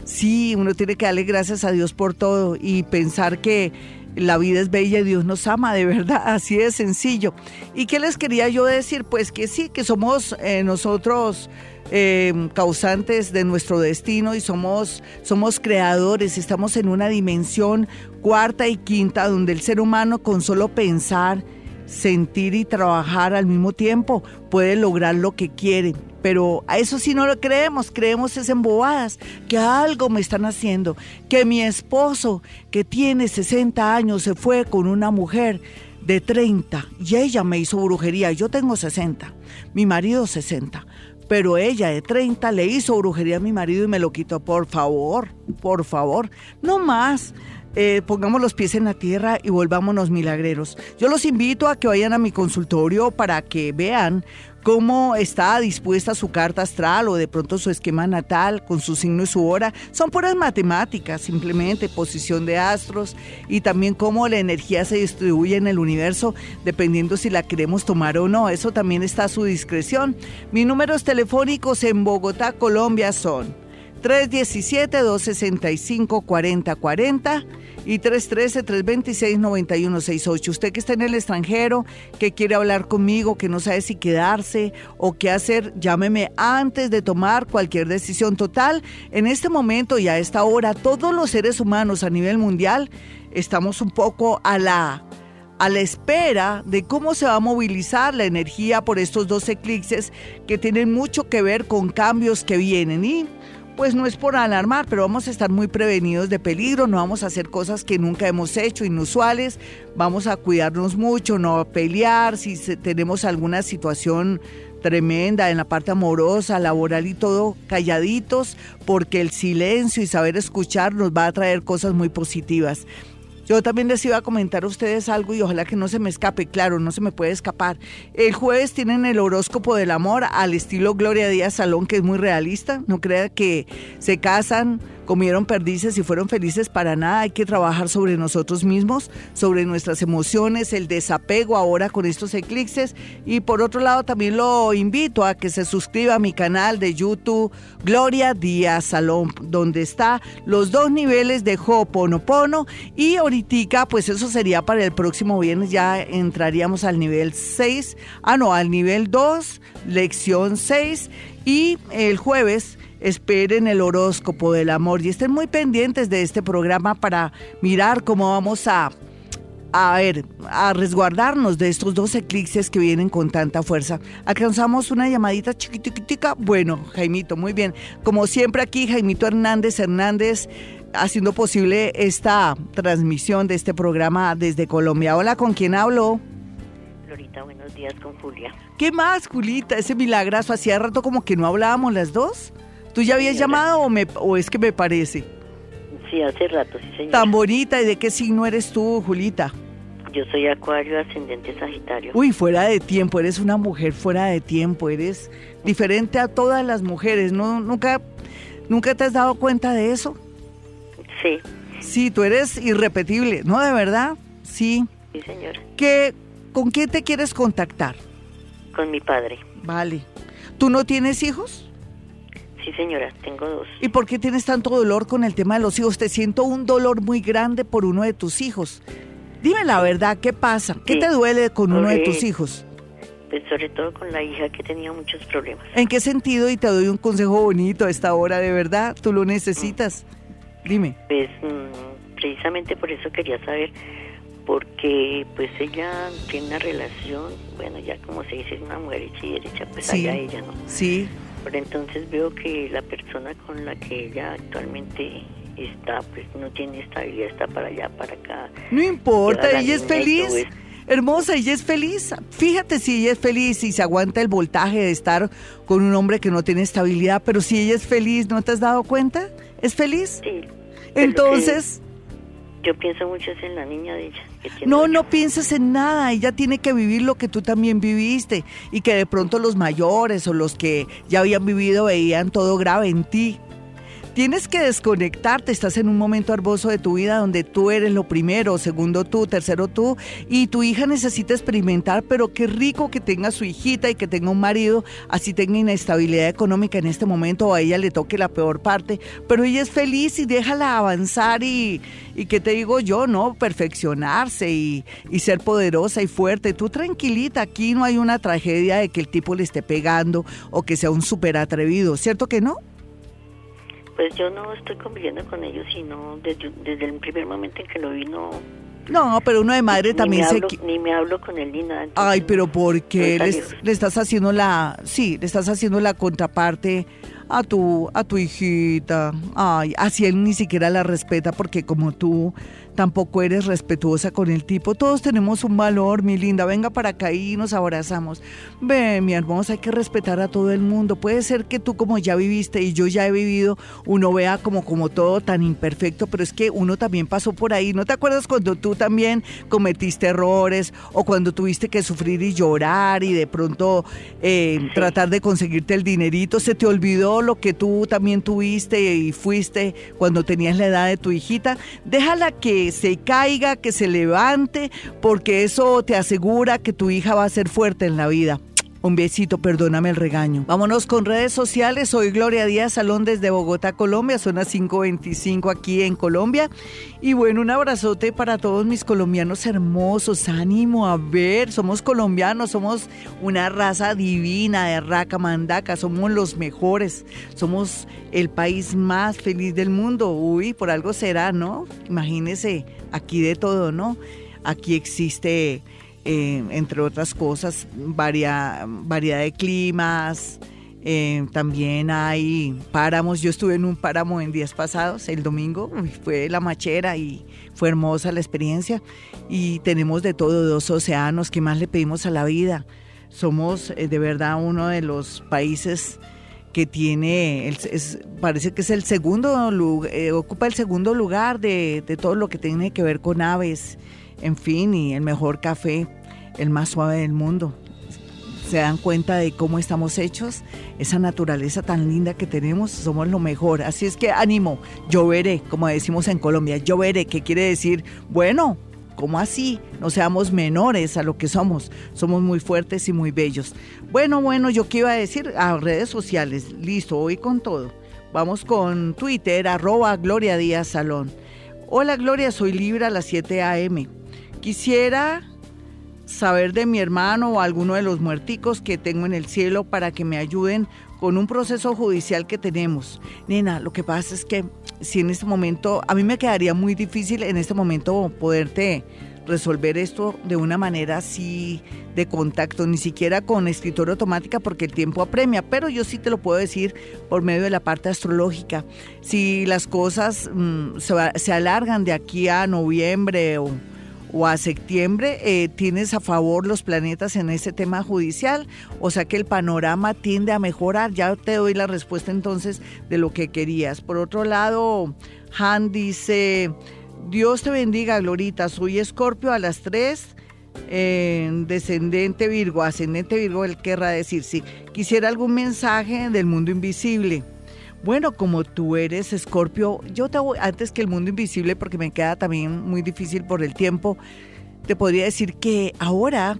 Sí, uno tiene que darle gracias a Dios por todo y pensar que la vida es bella y Dios nos ama, de verdad, así de sencillo. ¿Y qué les quería yo decir? Pues que sí, que somos eh, nosotros eh, causantes de nuestro destino y somos, somos creadores, estamos en una dimensión cuarta y quinta donde el ser humano con solo pensar, sentir y trabajar al mismo tiempo puede lograr lo que quiere. Pero a eso sí no lo creemos, creemos es en bobadas, que algo me están haciendo, que mi esposo que tiene 60 años se fue con una mujer de 30 y ella me hizo brujería, yo tengo 60, mi marido 60 pero ella de 30 le hizo brujería a mi marido y me lo quitó. Por favor, por favor, no más. Eh, pongamos los pies en la tierra y volvámonos milagreros. Yo los invito a que vayan a mi consultorio para que vean cómo está dispuesta su carta astral o de pronto su esquema natal con su signo y su hora. Son puras matemáticas, simplemente posición de astros y también cómo la energía se distribuye en el universo dependiendo si la queremos tomar o no. Eso también está a su discreción. Mis números telefónicos en Bogotá, Colombia son 317-265-4040 y 313-326-9168. Usted que está en el extranjero, que quiere hablar conmigo, que no sabe si quedarse o qué hacer, llámeme antes de tomar cualquier decisión total. En este momento y a esta hora, todos los seres humanos a nivel mundial estamos un poco a la a la espera de cómo se va a movilizar la energía por estos dos eclipses que tienen mucho que ver con cambios que vienen y pues no es por alarmar, pero vamos a estar muy prevenidos de peligro, no vamos a hacer cosas que nunca hemos hecho, inusuales, vamos a cuidarnos mucho, no a pelear, si tenemos alguna situación tremenda en la parte amorosa, laboral y todo, calladitos, porque el silencio y saber escuchar nos va a traer cosas muy positivas. Yo también les iba a comentar a ustedes algo y ojalá que no se me escape, claro, no se me puede escapar. El jueves tienen el horóscopo del amor al estilo Gloria Díaz Salón, que es muy realista. No crea que se casan comieron perdices y fueron felices para nada. Hay que trabajar sobre nosotros mismos, sobre nuestras emociones, el desapego ahora con estos eclipses. Y por otro lado, también lo invito a que se suscriba a mi canal de YouTube, Gloria Díaz Salón, donde está los dos niveles de Ho'oponopono. Y ahorita, pues eso sería para el próximo viernes, ya entraríamos al nivel 6, ah, no, al nivel 2, lección 6. Y el jueves esperen el horóscopo del amor y estén muy pendientes de este programa para mirar cómo vamos a a ver, a resguardarnos de estos dos eclipses que vienen con tanta fuerza. Alcanzamos una llamadita chiquititica. Bueno, Jaimito, muy bien. Como siempre aquí, Jaimito Hernández Hernández haciendo posible esta transmisión de este programa desde Colombia. Hola, ¿con quién hablo? Florita, buenos días con Julia. ¿Qué más, Julita? Ese milagrazo. Hacía rato como que no hablábamos las dos. ¿Tú ya habías llamado o, me, o es que me parece? Sí, hace rato, sí, señor. Tan bonita. ¿Y de qué signo eres tú, Julita? Yo soy Acuario, ascendente Sagitario. Uy, fuera de tiempo. Eres una mujer fuera de tiempo. Eres diferente a todas las mujeres. ¿No? ¿Nunca, ¿Nunca te has dado cuenta de eso? Sí. Sí, tú eres irrepetible. ¿No, de verdad? Sí. Sí, señor. ¿Qué, ¿Con quién te quieres contactar? Con mi padre. Vale. ¿Tú no tienes hijos? Sí, señora, tengo dos. ¿Y por qué tienes tanto dolor con el tema de los hijos? Te siento un dolor muy grande por uno de tus hijos. Dime la verdad, ¿qué pasa? ¿Qué te duele con uno de tus hijos? Pues sobre todo con la hija que tenía muchos problemas. ¿En qué sentido? Y te doy un consejo bonito a esta hora, de verdad, tú lo necesitas. Dime. Pues mm, precisamente por eso quería saber, porque pues ella tiene una relación, bueno, ya como se dice, es una mujer hecha y derecha, pues allá ella, ¿no? Sí entonces veo que la persona con la que ella actualmente está, pues no tiene estabilidad, está para allá, para acá. No importa, ella es feliz. Hermosa, ella es feliz. Fíjate si ella es feliz y se aguanta el voltaje de estar con un hombre que no tiene estabilidad, pero si ella es feliz, ¿no te has dado cuenta? ¿Es feliz? Sí. Entonces... Yo pienso mucho en la niña de ella. No, no pienses en nada, ella tiene que vivir lo que tú también viviste y que de pronto los mayores o los que ya habían vivido veían todo grave en ti. Tienes que desconectarte, estás en un momento hermoso de tu vida donde tú eres lo primero, segundo tú, tercero tú, y tu hija necesita experimentar, pero qué rico que tenga su hijita y que tenga un marido, así tenga inestabilidad económica en este momento, o a ella le toque la peor parte, pero ella es feliz y déjala avanzar y, y que te digo yo, ¿no? Perfeccionarse y, y ser poderosa y fuerte. Tú tranquilita, aquí no hay una tragedia de que el tipo le esté pegando o que sea un súper atrevido, ¿cierto que no? Pues yo no estoy conviviendo con ellos, sino desde, desde el primer momento en que lo vi no... No, pero uno de madre también se... Hablo, ni me hablo con él ni nada. Ay, pero ¿por qué le, le, estás haciendo la... Sí, le estás haciendo la contraparte a tu, a tu hijita. Ay, así él ni siquiera la respeta porque como tú tampoco eres respetuosa con el tipo. Todos tenemos un valor, mi linda. Venga para acá y nos abrazamos. Ve, mi hermosa, hay que respetar a todo el mundo. Puede ser que tú como ya viviste y yo ya he vivido, uno vea como, como todo tan imperfecto, pero es que uno también pasó por ahí. ¿No te acuerdas cuando tú también cometiste errores o cuando tuviste que sufrir y llorar y de pronto eh, tratar de conseguirte el dinerito? ¿Se te olvidó lo que tú también tuviste y fuiste cuando tenías la edad de tu hijita? Déjala que se caiga, que se levante, porque eso te asegura que tu hija va a ser fuerte en la vida. Un besito, perdóname el regaño. Vámonos con redes sociales. Soy Gloria Díaz Salón desde Bogotá, Colombia. Zona 525 aquí en Colombia. Y bueno, un abrazote para todos mis colombianos hermosos. Ánimo a ver, somos colombianos, somos una raza divina de raca mandaca, somos los mejores. Somos el país más feliz del mundo. Uy, por algo será, ¿no? Imagínese, aquí de todo, ¿no? Aquí existe eh, entre otras cosas, variedad de climas. Eh, también hay páramos. Yo estuve en un páramo en días pasados, el domingo, fue la machera y fue hermosa la experiencia. Y tenemos de todo, dos océanos, ¿qué más le pedimos a la vida? Somos eh, de verdad uno de los países que tiene, parece que es el segundo, lugar, ocupa el segundo lugar de, de todo lo que tiene que ver con aves en fin, y el mejor café, el más suave del mundo. Se dan cuenta de cómo estamos hechos, esa naturaleza tan linda que tenemos, somos lo mejor. Así es que ánimo, lloveré, como decimos en Colombia, lloveré, que quiere decir, bueno, ¿cómo así? No seamos menores a lo que somos, somos muy fuertes y muy bellos. Bueno, bueno, yo qué iba a decir a redes sociales, listo, hoy con todo. Vamos con Twitter, arroba Gloria. Hola Gloria, soy Libra a las 7 a.m. Quisiera saber de mi hermano o alguno de los muerticos que tengo en el cielo para que me ayuden con un proceso judicial que tenemos. Nena, lo que pasa es que si en este momento, a mí me quedaría muy difícil en este momento poderte resolver esto de una manera así de contacto, ni siquiera con escritura automática porque el tiempo apremia, pero yo sí te lo puedo decir por medio de la parte astrológica. Si las cosas mm, se, se alargan de aquí a noviembre o o a septiembre, eh, tienes a favor los planetas en ese tema judicial, o sea que el panorama tiende a mejorar. Ya te doy la respuesta entonces de lo que querías. Por otro lado, Han dice, Dios te bendiga, Glorita, soy Escorpio a las 3. descendente Virgo, ascendente Virgo, él querrá decir, sí, quisiera algún mensaje del mundo invisible. Bueno, como tú eres Escorpio, yo te voy, antes que el mundo invisible, porque me queda también muy difícil por el tiempo, te podría decir que ahora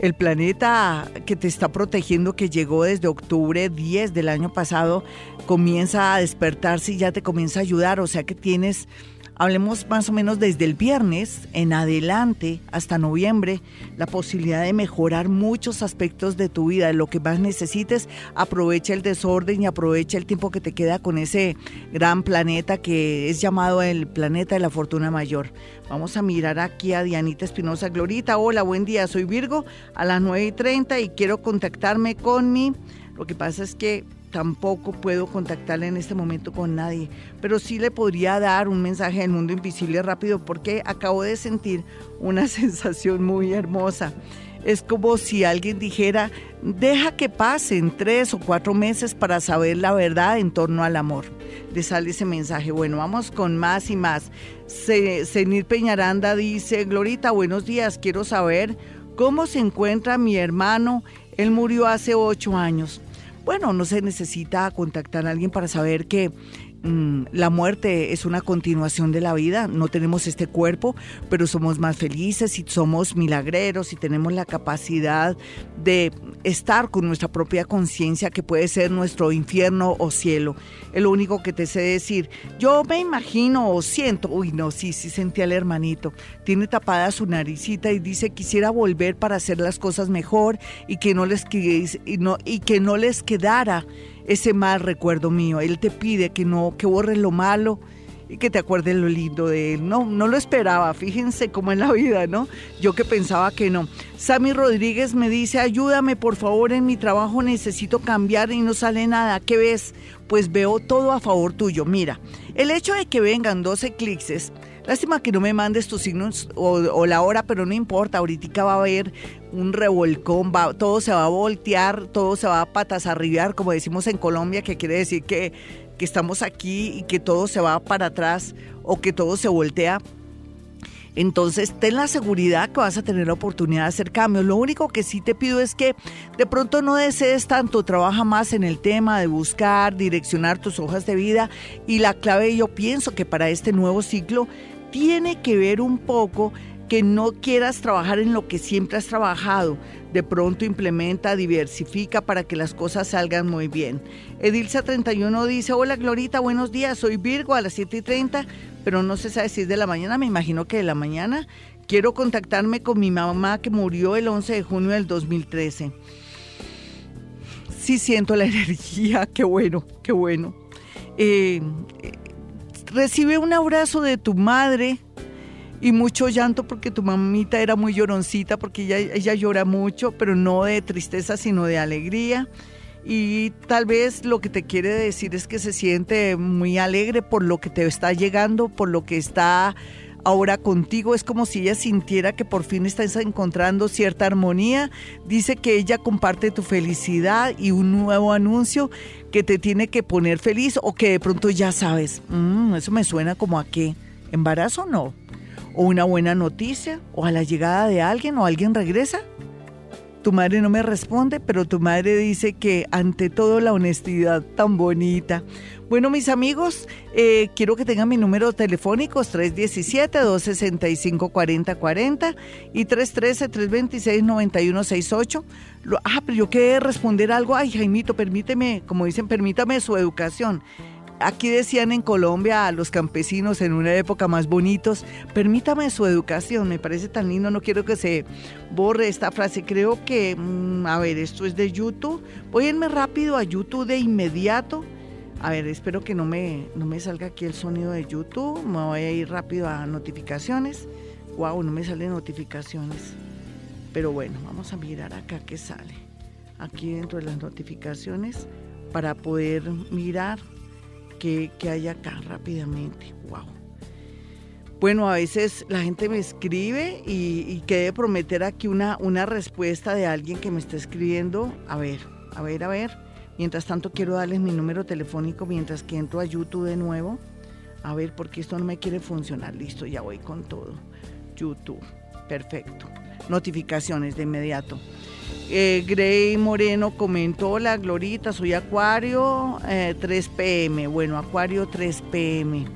el planeta que te está protegiendo, que llegó desde octubre 10 del año pasado, comienza a despertarse y ya te comienza a ayudar, o sea que tienes Hablemos más o menos desde el viernes en adelante hasta noviembre, la posibilidad de mejorar muchos aspectos de tu vida, lo que más necesites, aprovecha el desorden y aprovecha el tiempo que te queda con ese gran planeta que es llamado el planeta de la fortuna mayor. Vamos a mirar aquí a Dianita Espinosa Glorita. Hola, buen día, soy Virgo a las 9 y 30 y quiero contactarme con mi... Lo que pasa es que tampoco puedo contactarle en este momento con nadie, pero sí le podría dar un mensaje del mundo invisible rápido porque acabo de sentir una sensación muy hermosa. Es como si alguien dijera, deja que pasen tres o cuatro meses para saber la verdad en torno al amor. Le sale ese mensaje. Bueno, vamos con más y más. Senir Peñaranda dice, Glorita, buenos días, quiero saber cómo se encuentra mi hermano. Él murió hace ocho años bueno, no se necesita contactar a alguien para saber que la muerte es una continuación de la vida, no tenemos este cuerpo, pero somos más felices y somos milagreros y tenemos la capacidad de estar con nuestra propia conciencia que puede ser nuestro infierno o cielo. Es lo único que te sé decir. Yo me imagino o siento, uy no, sí, sí sentí al hermanito, tiene tapada su naricita y dice quisiera volver para hacer las cosas mejor y que no les, y no, y que no les quedara ese mal recuerdo mío. Él te pide que no, que borres lo malo y que te acuerdes lo lindo de él. No, no lo esperaba, fíjense cómo en la vida, ¿no? Yo que pensaba que no. Sammy Rodríguez me dice, ayúdame por favor en mi trabajo, necesito cambiar y no sale nada. ¿Qué ves? Pues veo todo a favor tuyo. Mira, el hecho de que vengan dos eclipses Lástima que no me mandes tus signos o, la hora, pero no importa, ahorita va a haber un revolcón, va, todo se va a voltear, todo se va a patas arribar, como decimos en Colombia, que quiere decir que, que estamos aquí y que todo se va para atrás o que todo se voltea entonces, ten la seguridad que vas a tener la oportunidad de hacer cambios. Lo único que sí te pido es que de pronto no desees tanto, trabaja más en el tema de buscar, direccionar tus hojas de vida y la clave yo pienso que para este nuevo ciclo tiene que ver un poco que no quieras trabajar en lo que siempre has trabajado. De pronto implementa, diversifica para que las cosas salgan muy bien. Edilza 31 dice, hola Glorita, buenos días, soy Virgo a las 7 y 30 pero no se sabe si es de la mañana, me imagino que de la mañana. Quiero contactarme con mi mamá que murió el 11 de junio del 2013. Sí siento la energía, qué bueno, qué bueno. Eh, recibe un abrazo de tu madre y mucho llanto porque tu mamita era muy lloroncita, porque ella, ella llora mucho, pero no de tristeza, sino de alegría y tal vez lo que te quiere decir es que se siente muy alegre por lo que te está llegando, por lo que está ahora contigo. Es como si ella sintiera que por fin estás encontrando cierta armonía. Dice que ella comparte tu felicidad y un nuevo anuncio que te tiene que poner feliz o que de pronto ya sabes, mm, eso me suena como a qué, embarazo no, o una buena noticia, o a la llegada de alguien o alguien regresa. Tu madre no me responde, pero tu madre dice que ante todo la honestidad tan bonita. Bueno, mis amigos, eh, quiero que tengan mi número telefónico 317-265-4040 y 313-326-9168. Ah, pero yo quería responder algo. Ay, Jaimito, permíteme, como dicen, permítame su educación. Aquí decían en Colombia a los campesinos en una época más bonitos, permítame su educación, me parece tan lindo, no quiero que se borre esta frase. Creo que, mm, a ver, esto es de YouTube. Voy a irme rápido a YouTube de inmediato. A ver, espero que no me, no me salga aquí el sonido de YouTube. Me voy a ir rápido a notificaciones. Wow, no me salen notificaciones. Pero bueno, vamos a mirar acá qué sale. Aquí dentro de las notificaciones para poder mirar que, hay acá rápidamente. Wow. Bueno, a veces la gente me escribe y, y que prometer aquí una, una respuesta de alguien que me está escribiendo. A ver, a ver, a ver. Mientras tanto quiero darles mi número telefónico mientras que entro a YouTube de nuevo. A ver, porque esto no me quiere funcionar. Listo, ya voy con todo. YouTube. Perfecto. Notificaciones de inmediato. Eh, Grey Moreno comentó, hola Glorita, soy Acuario 3 eh, pm. Bueno, Acuario 3 pm.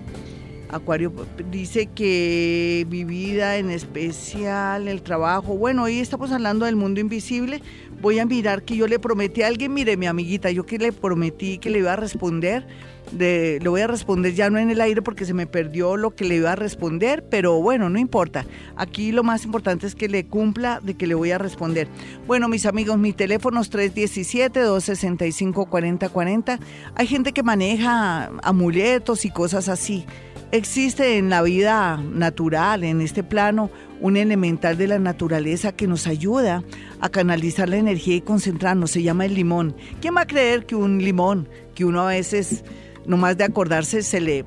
Acuario dice que mi vida en especial, el trabajo. Bueno, hoy estamos hablando del mundo invisible. Voy a mirar que yo le prometí a alguien, mire mi amiguita, yo que le prometí que le iba a responder de, le voy a responder ya no en el aire porque se me perdió lo que le iba a responder, pero bueno, no importa. Aquí lo más importante es que le cumpla de que le voy a responder. Bueno, mis amigos, mi teléfono es 317-265-4040. Hay gente que maneja amuletos y cosas así. Existe en la vida natural, en este plano, un elemental de la naturaleza que nos ayuda a canalizar la energía y concentrarnos. Se llama el limón. ¿Quién va a creer que un limón, que uno a veces nomás de acordarse se le,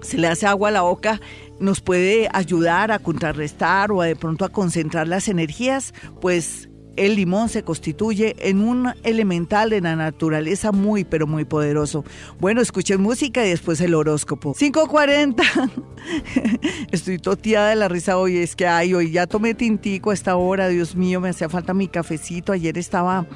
se le hace agua a la boca, nos puede ayudar a contrarrestar o a de pronto a concentrar las energías, pues el limón se constituye en un elemental de la naturaleza muy, pero muy poderoso. Bueno, escuchen música y después el horóscopo. 5.40. Estoy toteada de la risa hoy. Es que, ay, hoy ya tomé tintico a esta hora. Dios mío, me hacía falta mi cafecito. Ayer estaba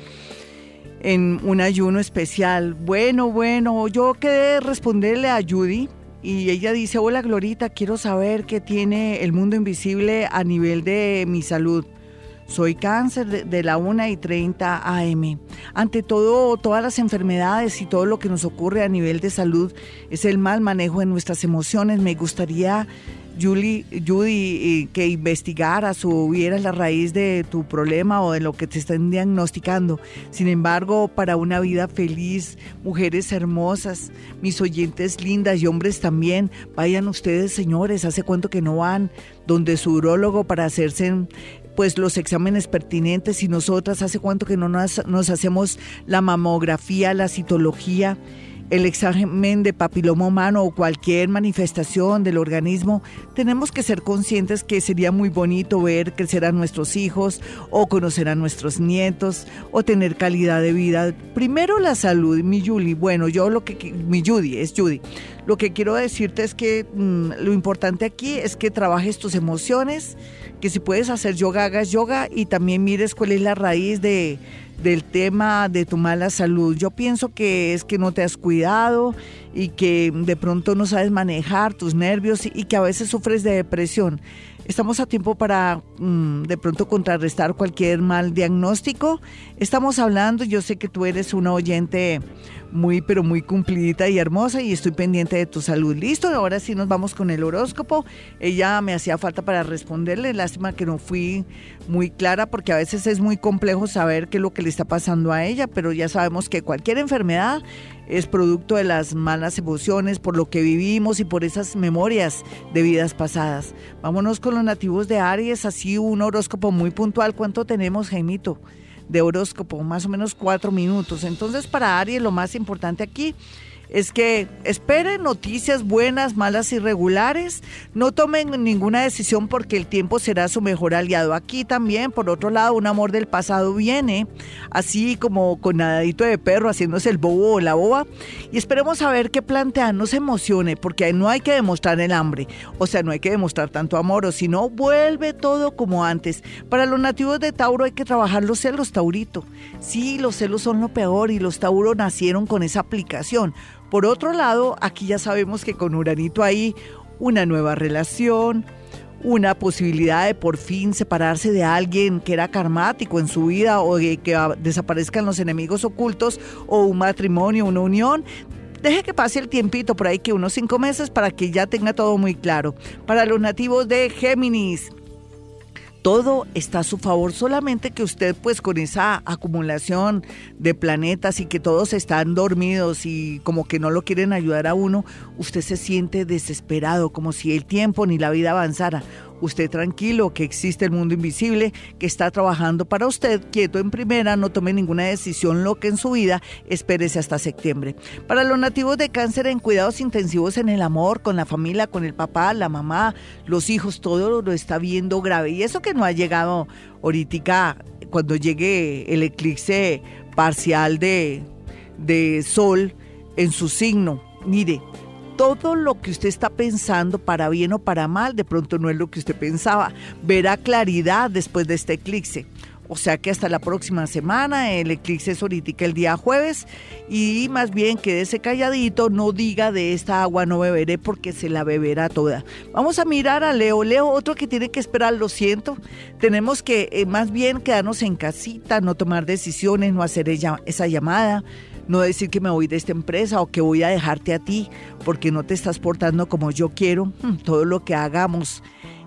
en un ayuno especial. Bueno, bueno, yo quedé responderle a Judy y ella dice, hola Glorita, quiero saber qué tiene el mundo invisible a nivel de mi salud. Soy cáncer de, la 1 y 30 AM. Ante todo, todas las enfermedades y todo lo que nos ocurre a nivel de salud es el mal manejo de nuestras emociones. Me gustaría Julie, Judy, que investigaras o vieras la raíz de tu problema o de lo que te están diagnosticando. Sin embargo, para una vida feliz, mujeres hermosas, mis oyentes lindas y hombres también, vayan ustedes, señores, hace cuánto que no van donde su urólogo para hacerse pues los exámenes pertinentes y nosotras hace cuánto que no nos, nos hacemos la mamografía, la citología el examen de papiloma humano o cualquier manifestación del organismo, tenemos que ser conscientes que sería muy bonito ver crecer a nuestros hijos o conocer a nuestros nietos o tener calidad de vida. Primero la salud, mi Julie. Bueno, yo lo que mi Judy es Judy. Lo que quiero decirte es que mm, lo importante aquí es que trabajes tus emociones, que si puedes hacer yoga, hagas yoga y también mires cuál es la raíz de del tema de tu mala salud. Yo pienso que es que no te has cuidado y que de pronto no sabes manejar tus nervios y, que a veces sufres de depresión. Estamos a tiempo para mm, de pronto contrarrestar cualquier mal diagnóstico. Estamos hablando, yo sé que tú eres una oyente muy, pero muy cumplidita y hermosa y estoy pendiente de tu salud. Listo, ahora sí nos vamos con el horóscopo. Ella me hacía falta para responderle. Lástima que no fui muy clara porque a veces es muy complejo saber qué es lo que le está pasando a ella, pero ya sabemos que cualquier enfermedad es producto de las malas emociones, por lo que vivimos y por esas memorias de vidas pasadas. Vámonos con los nativos de Aries, así un horóscopo muy puntual. ¿Cuánto tenemos, Jaimito? De horóscopo, más o menos cuatro minutos. Entonces, para Aries, lo más importante aquí es que esperen noticias buenas, malas y regulares. No tomen ninguna decisión porque el tiempo será su mejor aliado. Aquí también, por otro lado, un amor del pasado viene, así como con nadadito de perro, haciéndose el bobo o la boba. Y esperemos a ver qué plantean. No se emocione, porque no hay que demostrar el hambre. O sea, no hay que demostrar tanto amor, o si no, vuelve todo como antes. Para los nativos de Tauro hay que trabajar los celos, Taurito. Sí, los celos son lo peor y los Tauro nacieron con esa aplicación. Por otro lado, aquí ya sabemos que con Uranito hay una nueva relación, una posibilidad de por fin separarse de alguien que era karmático en su vida o de que desaparezcan los enemigos ocultos o un matrimonio, una unión. Deje que pase el tiempito por ahí, que unos cinco meses, para que ya tenga todo muy claro. Para los nativos de Géminis, todo está a su favor, solamente que usted pues con esa acumulación de planetas y que todos están dormidos y como que no lo quieren ayudar a uno, usted se siente desesperado, como si el tiempo ni la vida avanzara usted tranquilo, que existe el mundo invisible, que está trabajando para usted, quieto en primera, no tome ninguna decisión loca en su vida, espérese hasta septiembre. Para los nativos de cáncer en cuidados intensivos en el amor, con la familia, con el papá, la mamá, los hijos, todo lo está viendo grave. Y eso que no ha llegado ahorita cuando llegue el eclipse parcial de, de sol en su signo. Mire, todo lo que usted está pensando, para bien o para mal, de pronto no es lo que usted pensaba. Verá claridad después de este eclipse. O sea que hasta la próxima semana, el eclipse es ahorita el día jueves y más bien quédese calladito, no diga de esta agua no beberé porque se la beberá toda. Vamos a mirar a Leo. Leo, otro que tiene que esperar, lo siento. Tenemos que eh, más bien quedarnos en casita, no tomar decisiones, no hacer esa llamada no decir que me voy de esta empresa o que voy a dejarte a ti porque no te estás portando como yo quiero. Hmm, todo lo que hagamos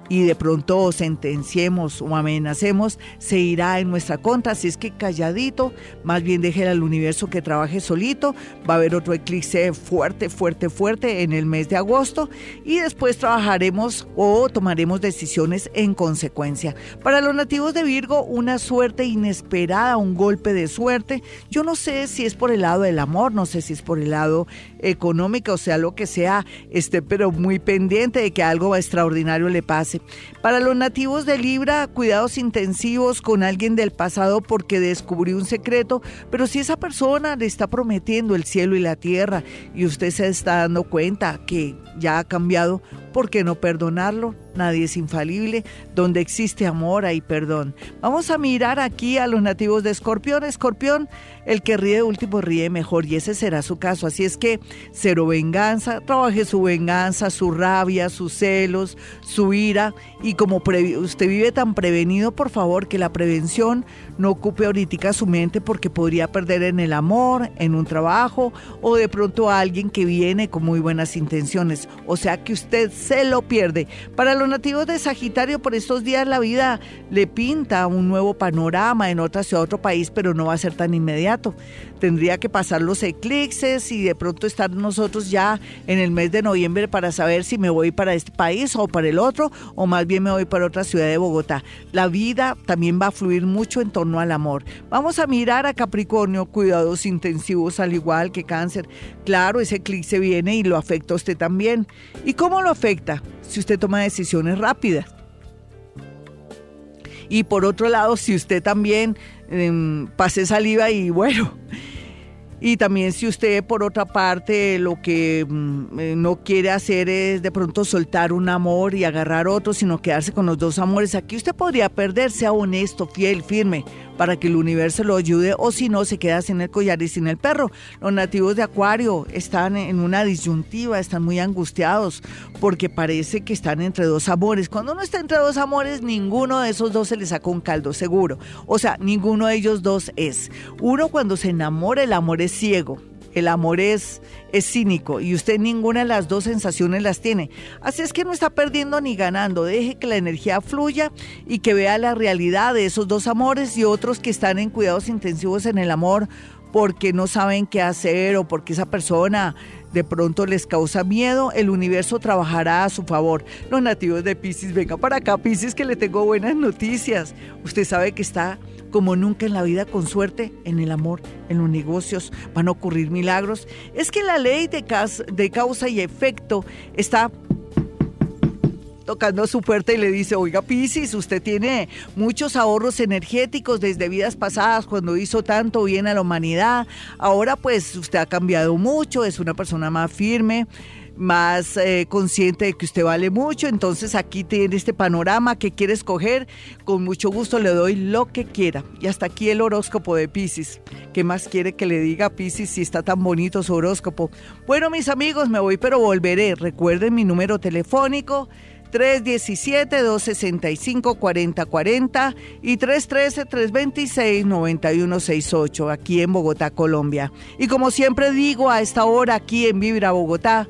y de pronto sentenciemos o amenacemos, se irá en nuestra contra. Así es que calladito, más bien déjele al universo que trabaje solito. Va a haber otro eclipse fuerte, fuerte, fuerte en el mes de agosto y después trabajaremos o tomaremos decisiones en consecuencia. Para los nativos de Virgo, una suerte inesperada, un golpe de suerte. Yo no sé si es por el lado del amor, no sé si es por el lado económico, o sea, lo que sea, esté pero muy pendiente de que algo extraordinario le pase para los nativos de Libra, cuidados intensivos con alguien del pasado porque descubrió un secreto, pero si esa persona le está prometiendo el cielo y la tierra y usted se está dando cuenta que ya ha cambiado, ¿por qué no perdonarlo? Nadie es infalible. Donde existe amor hay perdón. Vamos a mirar aquí a los nativos de Escorpión. Escorpión, el que ríe último ríe mejor y ese será su caso. Así es que cero venganza, trabaje su venganza, su rabia, sus celos, su ira y como usted vive tan prevenido, por favor, que la prevención no ocupe ahorita su mente porque podría perder en el amor, en un trabajo o de pronto a alguien que viene con muy buenas intenciones. O sea que usted se lo pierde. Para los nativos de Sagitario, por estos días la vida le pinta un nuevo panorama en otra ciudad, otro país, pero no va a ser tan inmediato. Tendría que pasar los eclipses y de pronto estar nosotros ya en el mes de noviembre para saber si me voy para este país o para el otro, o más bien me voy para otra ciudad de Bogotá. La vida también va a fluir mucho en torno al amor. Vamos a mirar a Capricornio, cuidados intensivos al igual que cáncer. Claro, ese eclipse viene y lo afecta a usted también. ¿Y cómo lo afecta? Si usted toma decisiones rápidas. Y por otro lado, si usted también em, pase saliva y bueno, y también si usted, por otra parte, lo que mm, eh, no quiere hacer es de pronto soltar un amor y agarrar otro, sino quedarse con los dos amores, aquí usted podría perder, sea honesto, fiel, firme, para que el universo lo ayude o si no se queda sin el collar y sin el perro. Los nativos de Acuario están en una disyuntiva, están muy angustiados porque parece que están entre dos amores. Cuando uno está entre dos amores, ninguno de esos dos se le saca un caldo seguro. O sea, ninguno de ellos dos es. Uno cuando se enamora, el amor es ciego el amor es, es cínico y usted ninguna de las dos sensaciones las tiene. Así es que no está perdiendo ni ganando. Deje que la energía fluya y que vea la realidad de esos dos amores y otros que están en cuidados intensivos en el amor porque no saben qué hacer o porque esa persona de pronto les causa miedo, el universo trabajará a su favor. Los nativos de Pisces, venga para acá, Pisces, que le tengo buenas noticias. Usted sabe que está como nunca en la vida con suerte, en el amor, en los negocios, van a ocurrir milagros. Es que la ley de, causa y efecto está tocando a su puerta y le dice, oiga Piscis, usted tiene muchos ahorros energéticos desde vidas pasadas cuando hizo tanto bien a la humanidad. Ahora pues usted ha cambiado mucho, es una persona más firme más eh, consciente de que usted vale mucho. Entonces aquí tiene este panorama que quiere escoger. Con mucho gusto le doy lo que quiera. Y hasta aquí el horóscopo de Pisces. ¿Qué más quiere que le diga Pisces si está tan bonito su horóscopo? Bueno, mis amigos, me voy, pero volveré. Recuerden mi número telefónico. 317-265-4040 y 313-326-9168 aquí en Bogotá, Colombia. Y como siempre digo, a esta hora aquí en Vibra Bogotá,